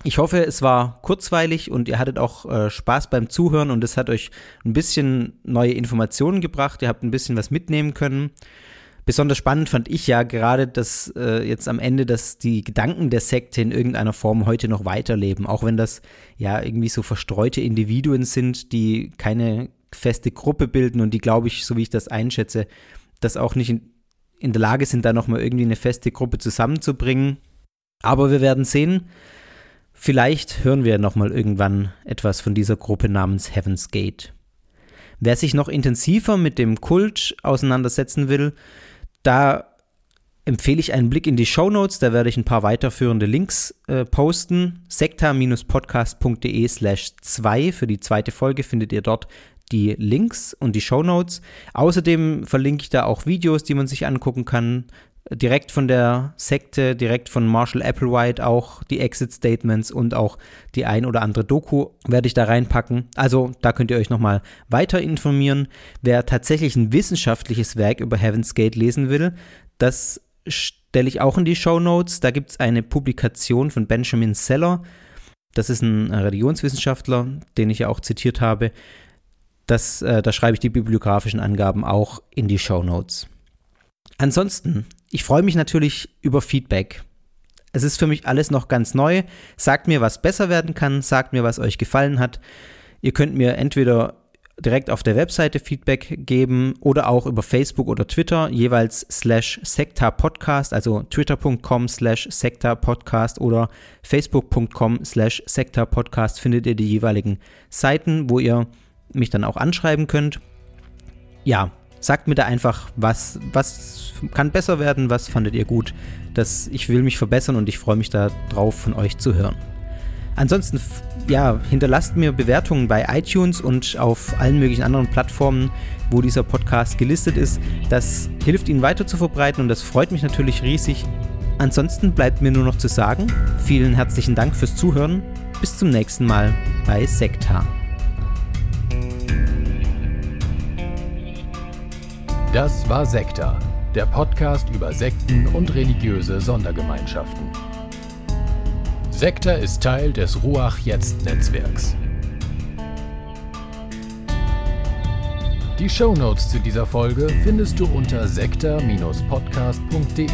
ich hoffe, es war kurzweilig und ihr hattet auch äh, Spaß beim Zuhören und es hat euch ein bisschen neue Informationen gebracht. Ihr habt ein bisschen was mitnehmen können. Besonders spannend fand ich ja gerade, dass äh, jetzt am Ende, dass die Gedanken der Sekte in irgendeiner Form heute noch weiterleben, auch wenn das ja irgendwie so verstreute Individuen sind, die keine feste Gruppe bilden und die, glaube ich, so wie ich das einschätze, das auch nicht in, in der Lage sind, da nochmal irgendwie eine feste Gruppe zusammenzubringen. Aber wir werden sehen. Vielleicht hören wir nochmal irgendwann etwas von dieser Gruppe namens Heaven's Gate. Wer sich noch intensiver mit dem Kult auseinandersetzen will, da empfehle ich einen Blick in die Show Notes. Da werde ich ein paar weiterführende Links äh, posten. sekta-podcast.de slash 2 für die zweite Folge findet ihr dort die Links und die Show Notes. Außerdem verlinke ich da auch Videos, die man sich angucken kann direkt von der Sekte, direkt von Marshall Applewhite auch die Exit Statements und auch die ein oder andere Doku werde ich da reinpacken. Also da könnt ihr euch nochmal weiter informieren. Wer tatsächlich ein wissenschaftliches Werk über Heaven's Gate lesen will, das stelle ich auch in die Show Notes. Da gibt es eine Publikation von Benjamin Seller. Das ist ein Religionswissenschaftler, den ich ja auch zitiert habe. Das, äh, da schreibe ich die bibliografischen Angaben auch in die Show Notes. Ansonsten ich freue mich natürlich über Feedback. Es ist für mich alles noch ganz neu. Sagt mir, was besser werden kann, sagt mir, was euch gefallen hat. Ihr könnt mir entweder direkt auf der Webseite Feedback geben oder auch über Facebook oder Twitter, jeweils slash Sekta also twitter.com slash Sekta Podcast oder facebook.com slash Sekta Podcast findet ihr die jeweiligen Seiten, wo ihr mich dann auch anschreiben könnt. Ja, Sagt mir da einfach, was, was kann besser werden, was fandet ihr gut. Das, ich will mich verbessern und ich freue mich darauf, von euch zu hören. Ansonsten, ja, hinterlasst mir Bewertungen bei iTunes und auf allen möglichen anderen Plattformen, wo dieser Podcast gelistet ist. Das hilft ihn weiter zu verbreiten und das freut mich natürlich riesig. Ansonsten bleibt mir nur noch zu sagen, vielen herzlichen Dank fürs Zuhören. Bis zum nächsten Mal bei Sekta. Das war Sekta, der Podcast über Sekten und religiöse Sondergemeinschaften. Sekta ist Teil des Ruach Jetzt Netzwerks. Die Shownotes zu dieser Folge findest du unter sekta-podcast.de.